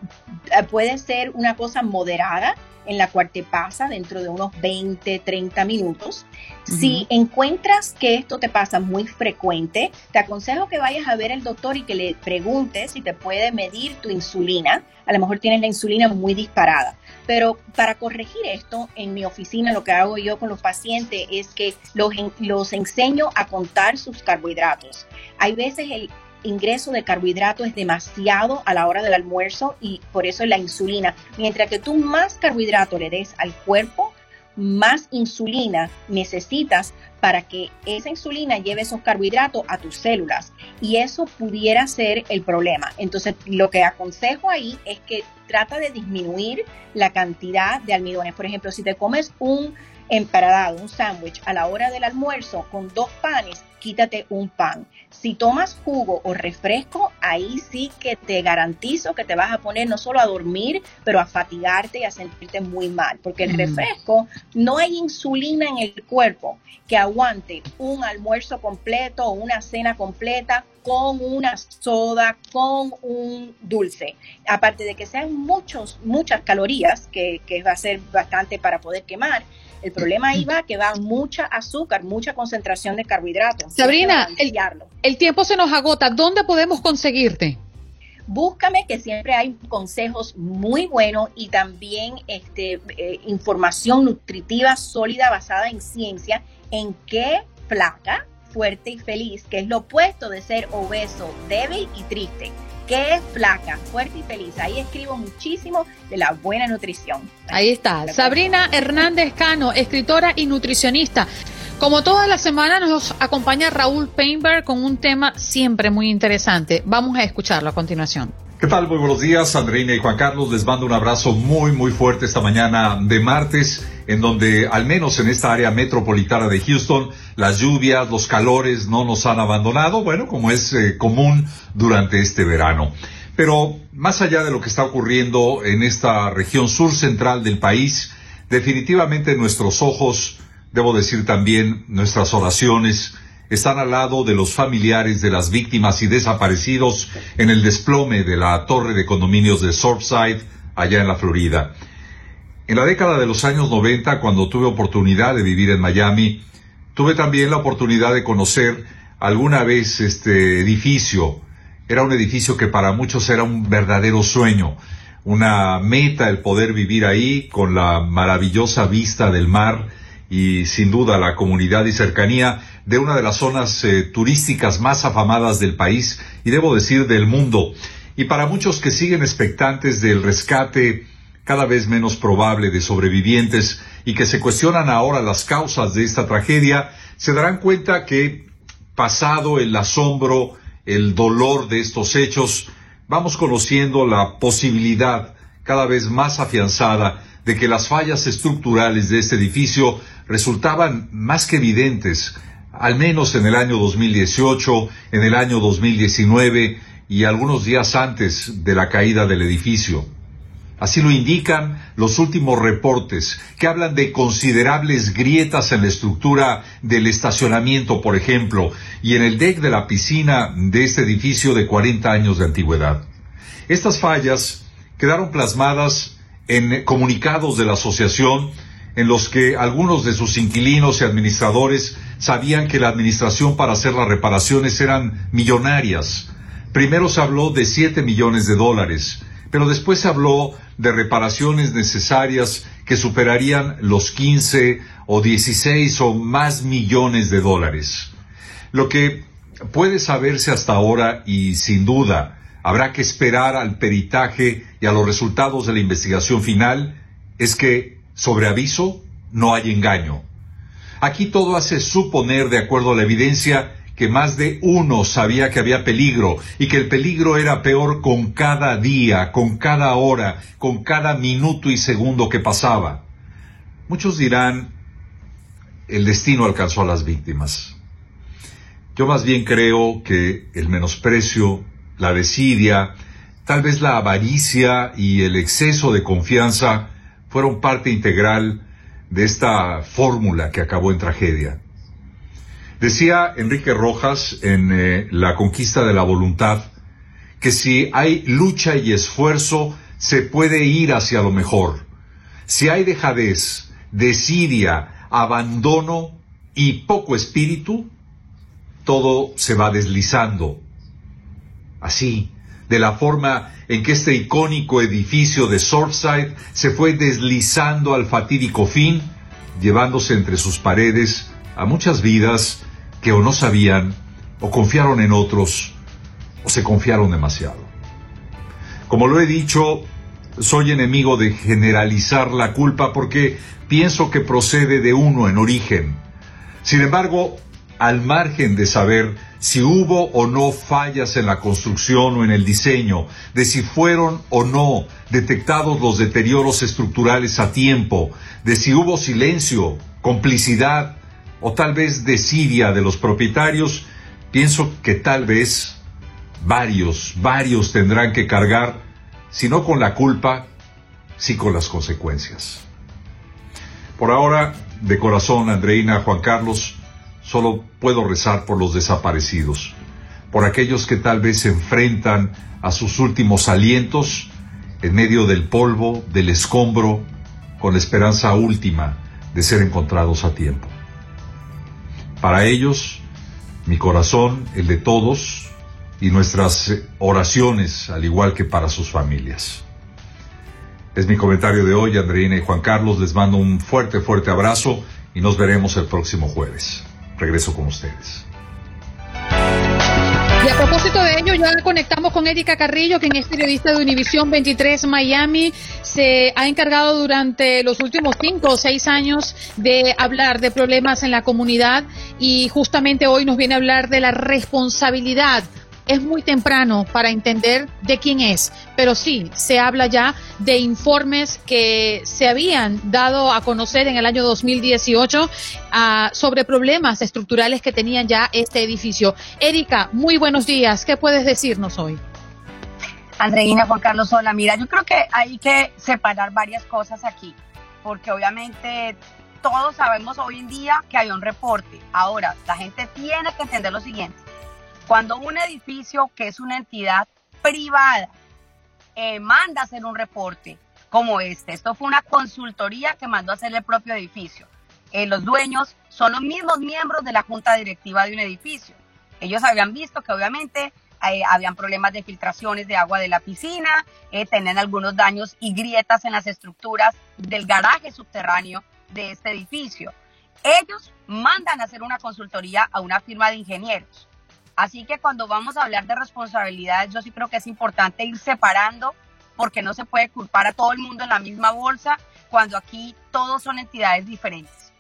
puede ser una cosa moderada en la cual te pasa dentro de unos 20, 30 minutos. Si encuentras que esto te pasa muy frecuente, te aconsejo que vayas a ver al doctor y que le preguntes si te puede medir tu insulina. A lo mejor tienes la insulina muy disparada. Pero para corregir esto, en mi oficina lo que hago yo con los pacientes es que los, los enseño a contar sus carbohidratos. Hay veces el, ingreso de carbohidratos es demasiado a la hora del almuerzo y por eso la insulina. Mientras que tú más carbohidrato le des al cuerpo, más insulina necesitas para que esa insulina lleve esos carbohidratos a tus células. Y eso pudiera ser el problema. Entonces, lo que aconsejo ahí es que trata de disminuir la cantidad de almidones. Por ejemplo, si te comes un emparadado, un sándwich a la hora del almuerzo con dos panes, quítate un pan. Si tomas jugo o refresco, ahí sí que te garantizo que te vas a poner no solo a dormir, pero a fatigarte y a sentirte muy mal, porque el mm. refresco no hay insulina en el cuerpo que aguante un almuerzo completo o una cena completa con una soda, con un dulce. Aparte de que sean muchos, muchas calorías, que, que va a ser bastante para poder quemar, el problema ahí va que va mucha azúcar, mucha concentración de carbohidratos.
Sabrina, el, el tiempo se nos agota. ¿Dónde podemos conseguirte?
búscame que siempre hay consejos muy buenos y también este, eh, información nutritiva sólida basada en ciencia en qué flaca, fuerte y feliz, que es lo opuesto de ser obeso, débil y triste que es flaca, fuerte y feliz. Ahí escribo muchísimo de la buena nutrición.
Ahí está. Sabrina Hernández Cano, escritora y nutricionista. Como toda la semana nos acompaña Raúl Painberg con un tema siempre muy interesante. Vamos a escucharlo a continuación.
¿Qué tal? Muy buenos días, Andreina y Juan Carlos. Les mando un abrazo muy, muy fuerte esta mañana de martes, en donde, al menos en esta área metropolitana de Houston, las lluvias, los calores no nos han abandonado, bueno, como es eh, común durante este verano. Pero más allá de lo que está ocurriendo en esta región sur central del país, definitivamente nuestros ojos, debo decir también nuestras oraciones, están al lado de los familiares de las víctimas y desaparecidos en el desplome de la torre de condominios de Surfside, allá en la Florida. En la década de los años 90, cuando tuve oportunidad de vivir en Miami, tuve también la oportunidad de conocer alguna vez este edificio. Era un edificio que para muchos era un verdadero sueño, una meta el poder vivir ahí con la maravillosa vista del mar y sin duda la comunidad y cercanía de una de las zonas eh, turísticas más afamadas del país y debo decir del mundo. Y para muchos que siguen expectantes del rescate cada vez menos probable de sobrevivientes y que se cuestionan ahora las causas de esta tragedia, se darán cuenta que pasado el asombro, el dolor de estos hechos, vamos conociendo la posibilidad cada vez más afianzada de que las fallas estructurales de este edificio resultaban más que evidentes, al menos en el año 2018, en el año 2019 y algunos días antes de la caída del edificio. Así lo indican los últimos reportes que hablan de considerables grietas en la estructura del estacionamiento, por ejemplo, y en el deck de la piscina de este edificio de 40 años de antigüedad. Estas fallas quedaron plasmadas en comunicados de la asociación en los que algunos de sus inquilinos y administradores sabían que la administración para hacer las reparaciones eran millonarias. Primero se habló de 7 millones de dólares, pero después se habló de reparaciones necesarias que superarían los 15 o 16 o más millones de dólares. Lo que puede saberse hasta ahora y sin duda habrá que esperar al peritaje y a los resultados de la investigación final es que sobre aviso no hay engaño. Aquí todo hace suponer, de acuerdo a la evidencia, que más de uno sabía que había peligro y que el peligro era peor con cada día, con cada hora, con cada minuto y segundo que pasaba. Muchos dirán, el destino alcanzó a las víctimas. Yo más bien creo que el menosprecio, la desidia, tal vez la avaricia y el exceso de confianza fueron parte integral de esta fórmula que acabó en tragedia. Decía Enrique Rojas en eh, La conquista de la voluntad que si hay lucha y esfuerzo, se puede ir hacia lo mejor. Si hay dejadez, desidia, abandono y poco espíritu, todo se va deslizando. Así, de la forma en que este icónico edificio de Surfside se fue deslizando al fatídico fin, llevándose entre sus paredes a muchas vidas que o no sabían, o confiaron en otros, o se confiaron demasiado. Como lo he dicho, soy enemigo de generalizar la culpa porque pienso que procede de uno en origen. Sin embargo, al margen de saber si hubo o no fallas en la construcción o en el diseño, de si fueron o no detectados los deterioros estructurales a tiempo, de si hubo silencio, complicidad o tal vez desidia de los propietarios, pienso que tal vez varios, varios tendrán que cargar, si no con la culpa, sí con las consecuencias. Por ahora, de corazón, Andreina, Juan Carlos, solo puedo rezar por los desaparecidos, por aquellos que tal vez se enfrentan a sus últimos alientos en medio del polvo, del escombro, con la esperanza última de ser encontrados a tiempo. Para ellos, mi corazón, el de todos, y nuestras oraciones, al igual que para sus familias. Es mi comentario de hoy, Andreina y Juan Carlos. Les mando un fuerte, fuerte abrazo y nos veremos el próximo jueves. Regreso con ustedes.
Y a propósito de ello, ya conectamos con Erika Carrillo, quien es periodista de Univisión 23 Miami. Se ha encargado durante los últimos cinco o seis años de hablar de problemas en la comunidad y justamente hoy nos viene a hablar de la responsabilidad es muy temprano para entender de quién es, pero sí se habla ya de informes que se habían dado a conocer en el año 2018 ah, sobre problemas estructurales que tenían ya este edificio. Erika, muy buenos días. ¿Qué puedes decirnos hoy?
Andreina, Juan Carlos, hola. Mira, yo creo que hay que separar varias cosas aquí, porque obviamente todos sabemos hoy en día que hay un reporte. Ahora, la gente tiene que entender lo siguiente cuando un edificio que es una entidad privada eh, manda hacer un reporte como este, esto fue una consultoría que mandó a hacer el propio edificio. Eh, los dueños son los mismos miembros de la junta directiva de un edificio. Ellos habían visto que obviamente eh, habían problemas de filtraciones de agua de la piscina, tenían algunos daños y grietas en las estructuras del garaje subterráneo de este edificio. Ellos mandan a hacer una consultoría a una firma de ingenieros. Así que cuando vamos a hablar de responsabilidades, yo sí creo que es importante ir separando porque no se puede culpar a todo el mundo en la misma bolsa cuando aquí todos son entidades diferentes.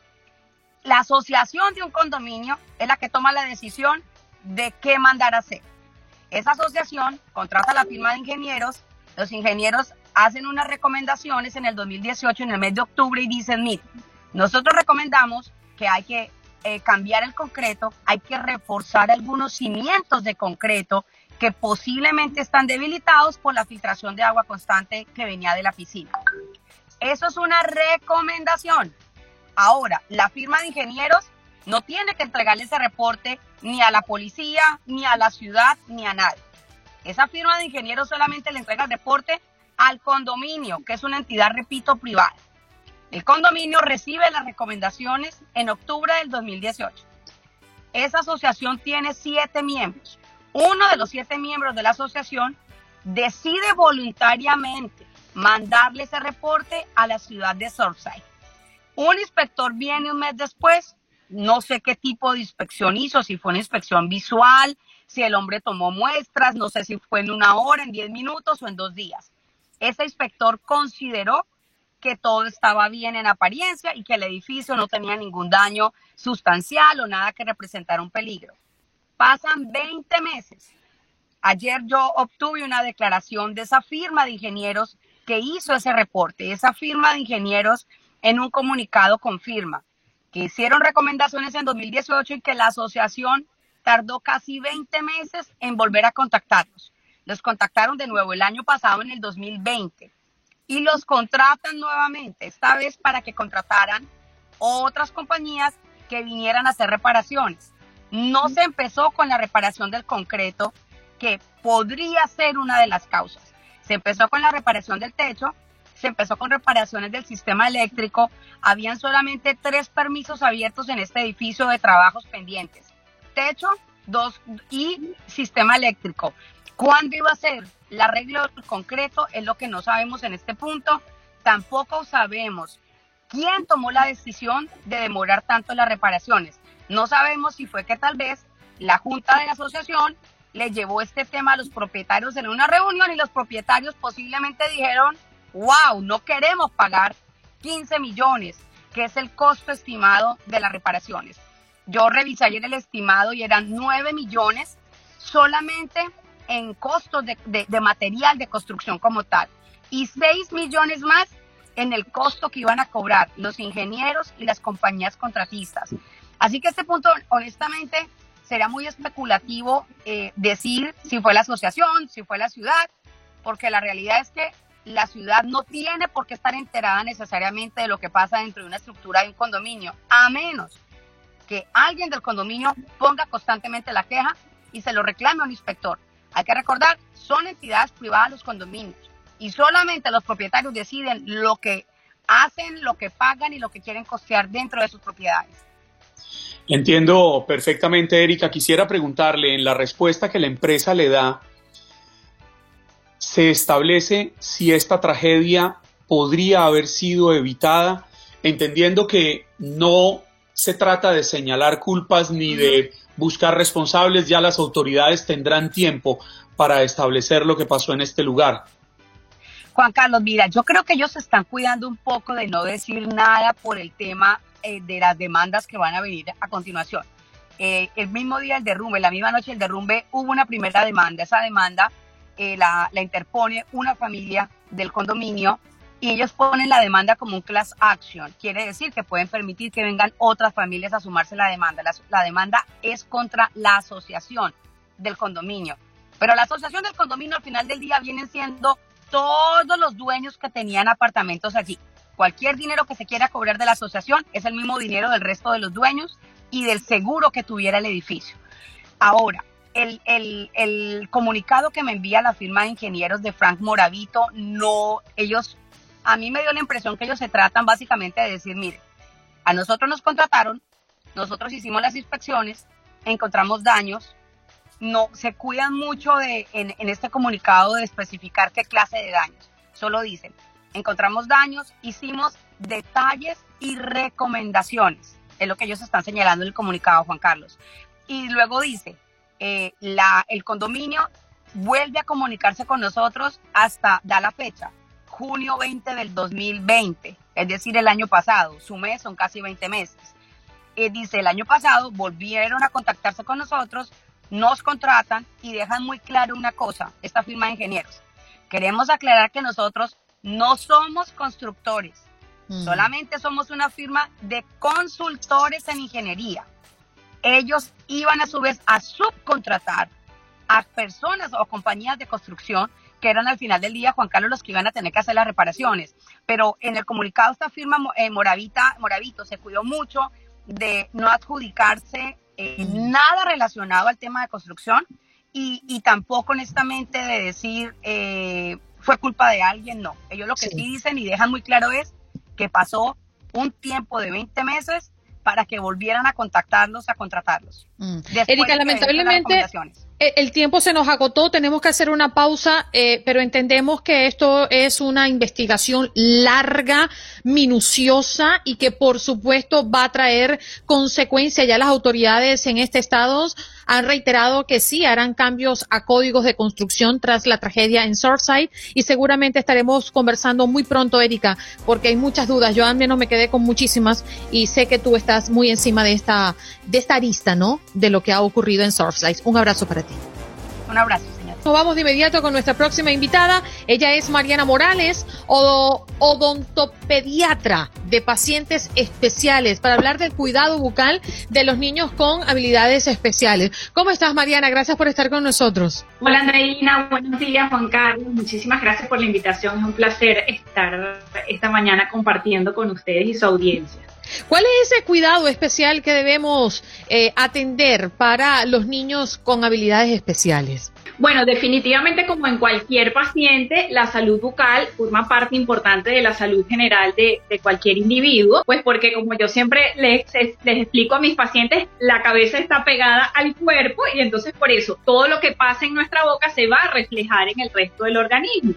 La asociación de un condominio es la que toma la decisión de qué mandar a hacer. Esa asociación contrata la firma de ingenieros, los ingenieros hacen unas recomendaciones en el 2018, en el mes de octubre, y dicen, mire, nosotros recomendamos que hay que eh, cambiar el concreto, hay que reforzar algunos cimientos de concreto que posiblemente están debilitados por la filtración de agua constante que venía de la piscina. Eso es una recomendación. Ahora, la firma de ingenieros no tiene que entregarle ese reporte ni a la policía, ni a la ciudad, ni a nadie. Esa firma de ingenieros solamente le entrega el reporte al condominio, que es una entidad, repito, privada. El condominio recibe las recomendaciones en octubre del 2018. Esa asociación tiene siete miembros. Uno de los siete miembros de la asociación decide voluntariamente mandarle ese reporte a la ciudad de Surfside. Un inspector viene un mes después, no sé qué tipo de inspección hizo, si fue una inspección visual, si el hombre tomó muestras, no sé si fue en una hora, en diez minutos o en dos días. Ese inspector consideró que todo estaba bien en apariencia y que el edificio no tenía ningún daño sustancial o nada que representara un peligro. Pasan 20 meses. Ayer yo obtuve una declaración de esa firma de ingenieros que hizo ese reporte. Esa firma de ingenieros en un comunicado confirma que hicieron recomendaciones en 2018 y que la asociación tardó casi 20 meses en volver a contactarlos. Los contactaron de nuevo el año pasado, en el 2020, y los contratan nuevamente, esta vez para que contrataran otras compañías que vinieran a hacer reparaciones. No se empezó con la reparación del concreto, que podría ser una de las causas. Se empezó con la reparación del techo, se empezó con reparaciones del sistema eléctrico. Habían solamente tres permisos abiertos en este edificio de trabajos pendientes. Techo dos, y sistema eléctrico. ¿Cuándo iba a ser el arreglo concreto? Es lo que no sabemos en este punto. Tampoco sabemos quién tomó la decisión de demorar tanto las reparaciones. No sabemos si fue que tal vez la junta de la asociación le llevó este tema a los propietarios en una reunión y los propietarios posiblemente dijeron, wow, no queremos pagar 15 millones, que es el costo estimado de las reparaciones. Yo revisé ayer el estimado y eran 9 millones solamente en costos de, de material de construcción como tal y 6 millones más en el costo que iban a cobrar los ingenieros y las compañías contratistas. Así que este punto, honestamente, será muy especulativo eh, decir si fue la asociación, si fue la ciudad, porque la realidad es que la ciudad no tiene por qué estar enterada necesariamente de lo que pasa dentro de una estructura de un condominio, a menos que alguien del condominio ponga constantemente la queja y se lo reclame a un inspector. Hay que recordar, son entidades privadas los condominios y solamente los propietarios deciden lo que hacen, lo que pagan y lo que quieren costear dentro de sus propiedades.
Entiendo perfectamente, Erika. Quisiera preguntarle, en la respuesta que la empresa le da, ¿se establece si esta tragedia podría haber sido evitada, entendiendo que no se trata de señalar culpas ni de buscar responsables, ya las autoridades tendrán tiempo para establecer lo que pasó en este lugar?
Juan Carlos, mira, yo creo que ellos se están cuidando un poco de no decir nada por el tema eh, de las demandas que van a venir a continuación. Eh, el mismo día del derrumbe, la misma noche del derrumbe, hubo una primera demanda. Esa demanda eh, la, la, interpone una familia del condominio y ellos ponen la demanda como un class action. Quiere decir que pueden permitir que vengan otras familias a sumarse a la demanda. La, demanda es contra la asociación del condominio. Pero la asociación del condominio al final del día vienen siendo todos los dueños que tenían apartamentos allí. Cualquier dinero que se quiera cobrar de la asociación es el mismo dinero del resto de los dueños y del seguro que tuviera el edificio. Ahora, el, el, el, comunicado que me envía la firma de ingenieros de Frank Moravito, no, ellos, a mí me dio la impresión que ellos se tratan básicamente de decir, mire, a nosotros nos contrataron, nosotros hicimos las inspecciones, encontramos daños, no, se cuidan mucho de, en, este comunicado de especificar qué clase de daños, solo dicen, encontramos daños, hicimos detalles y recomendaciones. Es lo que ellos están señalando en el comunicado, Juan Carlos. Y luego dice, eh, la, el condominio vuelve a comunicarse con nosotros hasta, da la fecha, junio 20 del 2020, es decir, el año pasado. Su mes son casi 20 meses. Eh, dice, el año pasado volvieron a contactarse con nosotros, nos contratan y dejan muy claro una cosa, esta firma de ingenieros. Queremos aclarar que nosotros no somos constructores, mm. solamente somos una firma de consultores en ingeniería. Ellos iban a su vez a subcontratar a personas o compañías de construcción que eran al final del día, Juan Carlos, los que iban a tener que hacer las reparaciones. Pero en el comunicado esta firma eh, Moravita, Moravito se cuidó mucho de no adjudicarse eh, nada relacionado al tema de construcción y, y tampoco honestamente de decir eh, fue culpa de alguien, no. Ellos lo que sí. dicen y dejan muy claro es que pasó un tiempo de 20 meses para que volvieran a contactarlos, a contratarlos.
Mm. Erika, lamentablemente, el tiempo se nos agotó, tenemos que hacer una pausa, eh, pero entendemos que esto es una investigación larga, minuciosa y que por supuesto va a traer consecuencias. Ya las autoridades en este estado han reiterado que sí harán cambios a códigos de construcción tras la tragedia en Surfside y seguramente estaremos conversando muy pronto, Erika, porque hay muchas dudas. Yo al menos me quedé con muchísimas y sé que tú estás muy encima de esta, de esta arista, ¿no? De lo que ha ocurrido en Surfside. Un abrazo para ti.
Un abrazo.
Nos vamos de inmediato con nuestra próxima invitada. Ella es Mariana Morales, odontopediatra de pacientes especiales, para hablar del cuidado bucal de los niños con habilidades especiales. ¿Cómo estás, Mariana? Gracias por estar con nosotros.
Hola, Andreina. Buenos días, Juan Carlos. Muchísimas gracias por la invitación. Es un placer estar esta mañana compartiendo con ustedes y su audiencia.
¿Cuál es ese cuidado especial que debemos eh, atender para los niños con habilidades especiales?
Bueno, definitivamente como en cualquier paciente, la salud bucal forma parte importante de la salud general de, cualquier individuo, pues porque como yo siempre les, explico a mis pacientes, la cabeza está pegada al cuerpo y entonces por eso todo lo que pasa en nuestra boca se va a reflejar en el resto del organismo.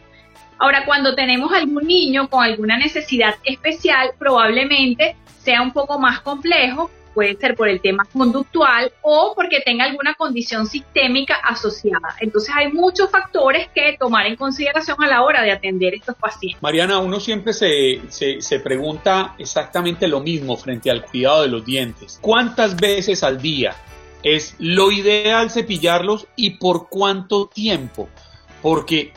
Ahora, cuando tenemos algún niño con alguna necesidad especial, probablemente sea un poco más complejo puede ser por el tema conductual o porque tenga alguna condición sistémica asociada. Entonces hay muchos factores que tomar en consideración a la hora de atender estos pacientes.
Mariana, uno siempre se, se, se pregunta exactamente lo mismo frente al cuidado de los dientes. ¿Cuántas veces al día es lo ideal cepillarlos y por cuánto tiempo? Porque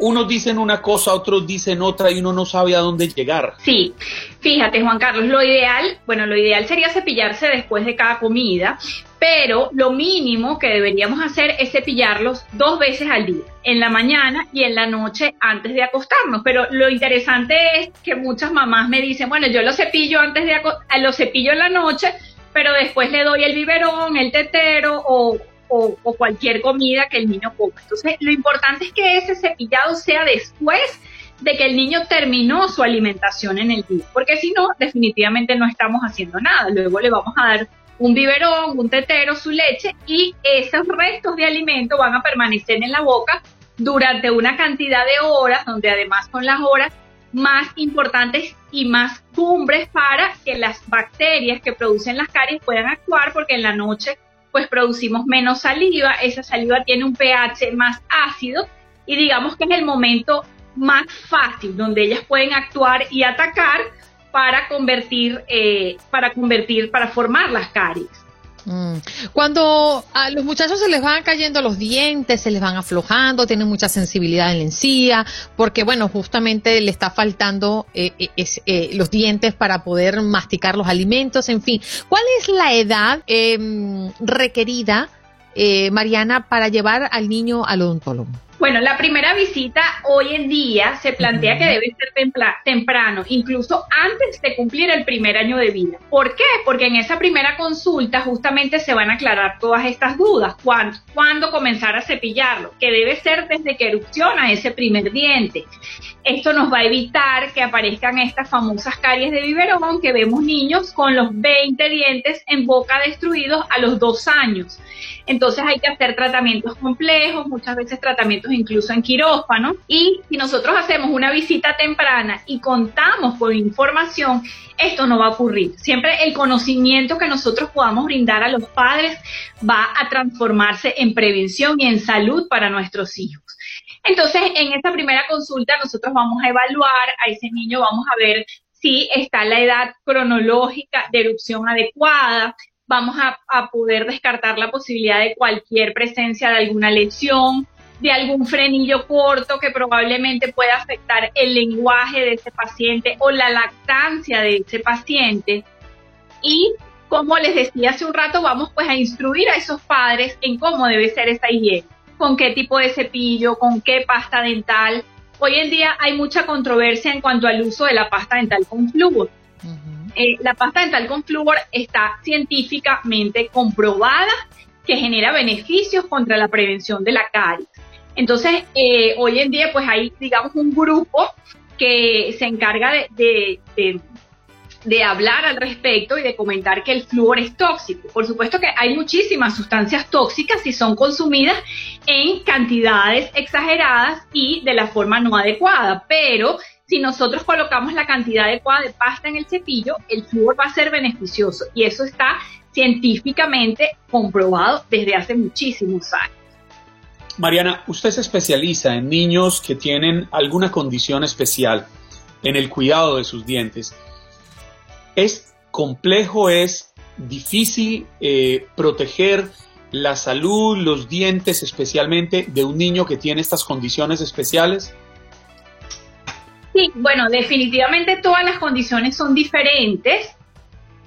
unos dicen una cosa, otros dicen otra y uno no sabe a dónde llegar.
Sí, fíjate Juan Carlos, lo ideal, bueno, lo ideal sería cepillarse después de cada comida, pero lo mínimo que deberíamos hacer es cepillarlos dos veces al día, en la mañana y en la noche antes de acostarnos. Pero lo interesante es que muchas mamás me dicen, bueno, yo lo cepillo antes de lo cepillo en la noche, pero después le doy el biberón, el tetero o, o, cualquier comida que el niño coma. Entonces, lo importante es que ese cepillado sea después de que el niño terminó su alimentación en el día, porque si no, definitivamente no estamos haciendo nada. Luego le vamos a dar un biberón, un tetero, su leche y esos restos de alimento van a permanecer en la boca durante una cantidad de horas, donde además son las horas más importantes y más cumbres para que las bacterias que producen las caries puedan actuar, porque en la noche pues producimos menos saliva, esa saliva tiene un pH más ácido y digamos que es el momento más fácil donde ellas pueden actuar y atacar para convertir, eh, para convertir, para formar las caries.
Mm. Cuando a los muchachos se les van cayendo los dientes, se les van aflojando, tienen mucha sensibilidad en la encía, porque bueno, justamente le está faltando eh, eh, eh, los dientes para poder masticar los alimentos, en fin. ¿Cuál es la edad em, requerida, Mariana, para llevar al niño al odontólogo?
Bueno, la primera visita hoy en día se plantea que debe ser temprano, incluso antes de cumplir el primer año de vida. ¿Por qué? Porque en esa primera consulta justamente se van a aclarar todas estas dudas. ¿Cuándo, ¿Cuándo comenzar a cepillarlo? Que debe ser desde que erupciona ese primer diente. Esto nos va a evitar que aparezcan estas famosas caries de biberón que vemos niños con los 20 dientes en boca destruidos a los dos años. Entonces hay que hacer tratamientos complejos, muchas veces tratamientos incluso en quirófano. Y si nosotros hacemos una visita temprana y contamos con información, esto no va a ocurrir. Siempre el conocimiento que nosotros podamos brindar a los padres va a transformarse en prevención y en salud para nuestros hijos. Entonces, en esta primera consulta nosotros vamos a evaluar a ese niño, vamos a ver si está la edad cronológica de erupción adecuada, vamos a, poder descartar la posibilidad de cualquier presencia de alguna lesión, de algún frenillo corto que probablemente pueda afectar el lenguaje de ese paciente o la lactancia de ese paciente. Y como les decía hace un rato, vamos pues a instruir a esos padres en cómo debe ser esa higiene, con qué tipo de cepillo, con qué pasta dental. Hoy en día hay mucha controversia en cuanto al uso de la pasta dental con flúor. Eh, la pasta dental con flúor está científicamente comprobada que genera beneficios contra la prevención de la caries. Entonces, eh, hoy en día, pues hay, digamos, un grupo que se encarga de, de hablar al respecto y de comentar que el flúor es tóxico. Por supuesto que hay muchísimas sustancias tóxicas si son consumidas en cantidades exageradas y de la forma no adecuada, pero si nosotros colocamos la cantidad adecuada de pasta en el cepillo, el flúor va a ser beneficioso y eso está científicamente comprobado desde hace muchísimos años.
Mariana, usted se especializa en niños que tienen alguna condición especial en el cuidado de sus dientes. ¿Es complejo, es difícil eh, proteger la salud, los dientes especialmente de un niño que tiene estas condiciones especiales?
Sí, bueno, definitivamente todas las condiciones son diferentes.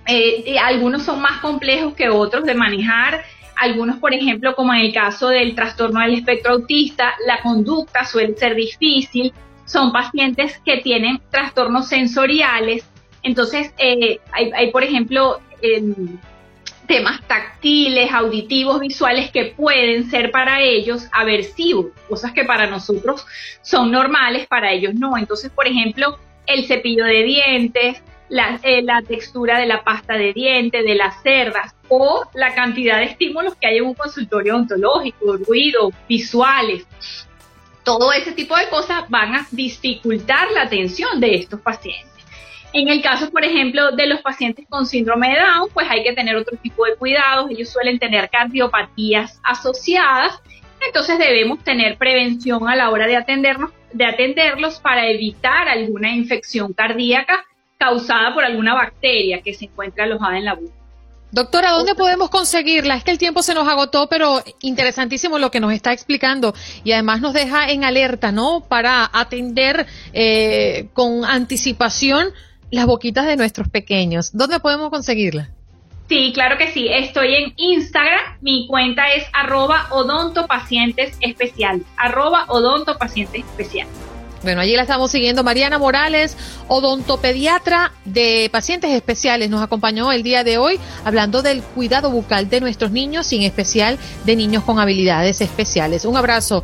Eh, algunos son más complejos que otros de manejar. Algunos, por ejemplo, como en el caso del trastorno del espectro autista, la conducta suele ser difícil. Son pacientes que tienen trastornos sensoriales. Entonces, eh, hay, por ejemplo, temas táctiles, auditivos, visuales que pueden ser para ellos aversivos, cosas que para nosotros son normales, para ellos no. Entonces, por ejemplo, el cepillo de dientes, la, eh, la, textura de la pasta de dientes, de las cerdas o la cantidad de estímulos que hay en un consultorio odontológico, ruido, visuales. Todo ese tipo de cosas van a dificultar la atención de estos pacientes. En el caso, por ejemplo, de los pacientes con síndrome de Down, pues hay que tener otro tipo de cuidados. Ellos suelen tener cardiopatías asociadas, entonces debemos tener prevención a la hora de, atendernos, de atenderlos para evitar alguna infección cardíaca causada por alguna bacteria que se encuentra alojada en la boca.
Doctora, ¿dónde podemos conseguirla? Es que el tiempo se nos agotó, pero interesantísimo lo que nos está explicando y además nos deja en alerta, ¿no? Para atender eh, con anticipación las boquitas de nuestros pequeños. ¿Dónde podemos conseguirla?
Sí, claro que sí. Estoy en Instagram. Mi cuenta es arroba odontopacientes especiales. Arroba odontopacientes especiales.
Bueno, allí la estamos siguiendo. Mariana Morales, odontopediatra de pacientes especiales, nos acompañó el día de hoy hablando del cuidado bucal de nuestros niños y en especial de niños con habilidades especiales. Un abrazo.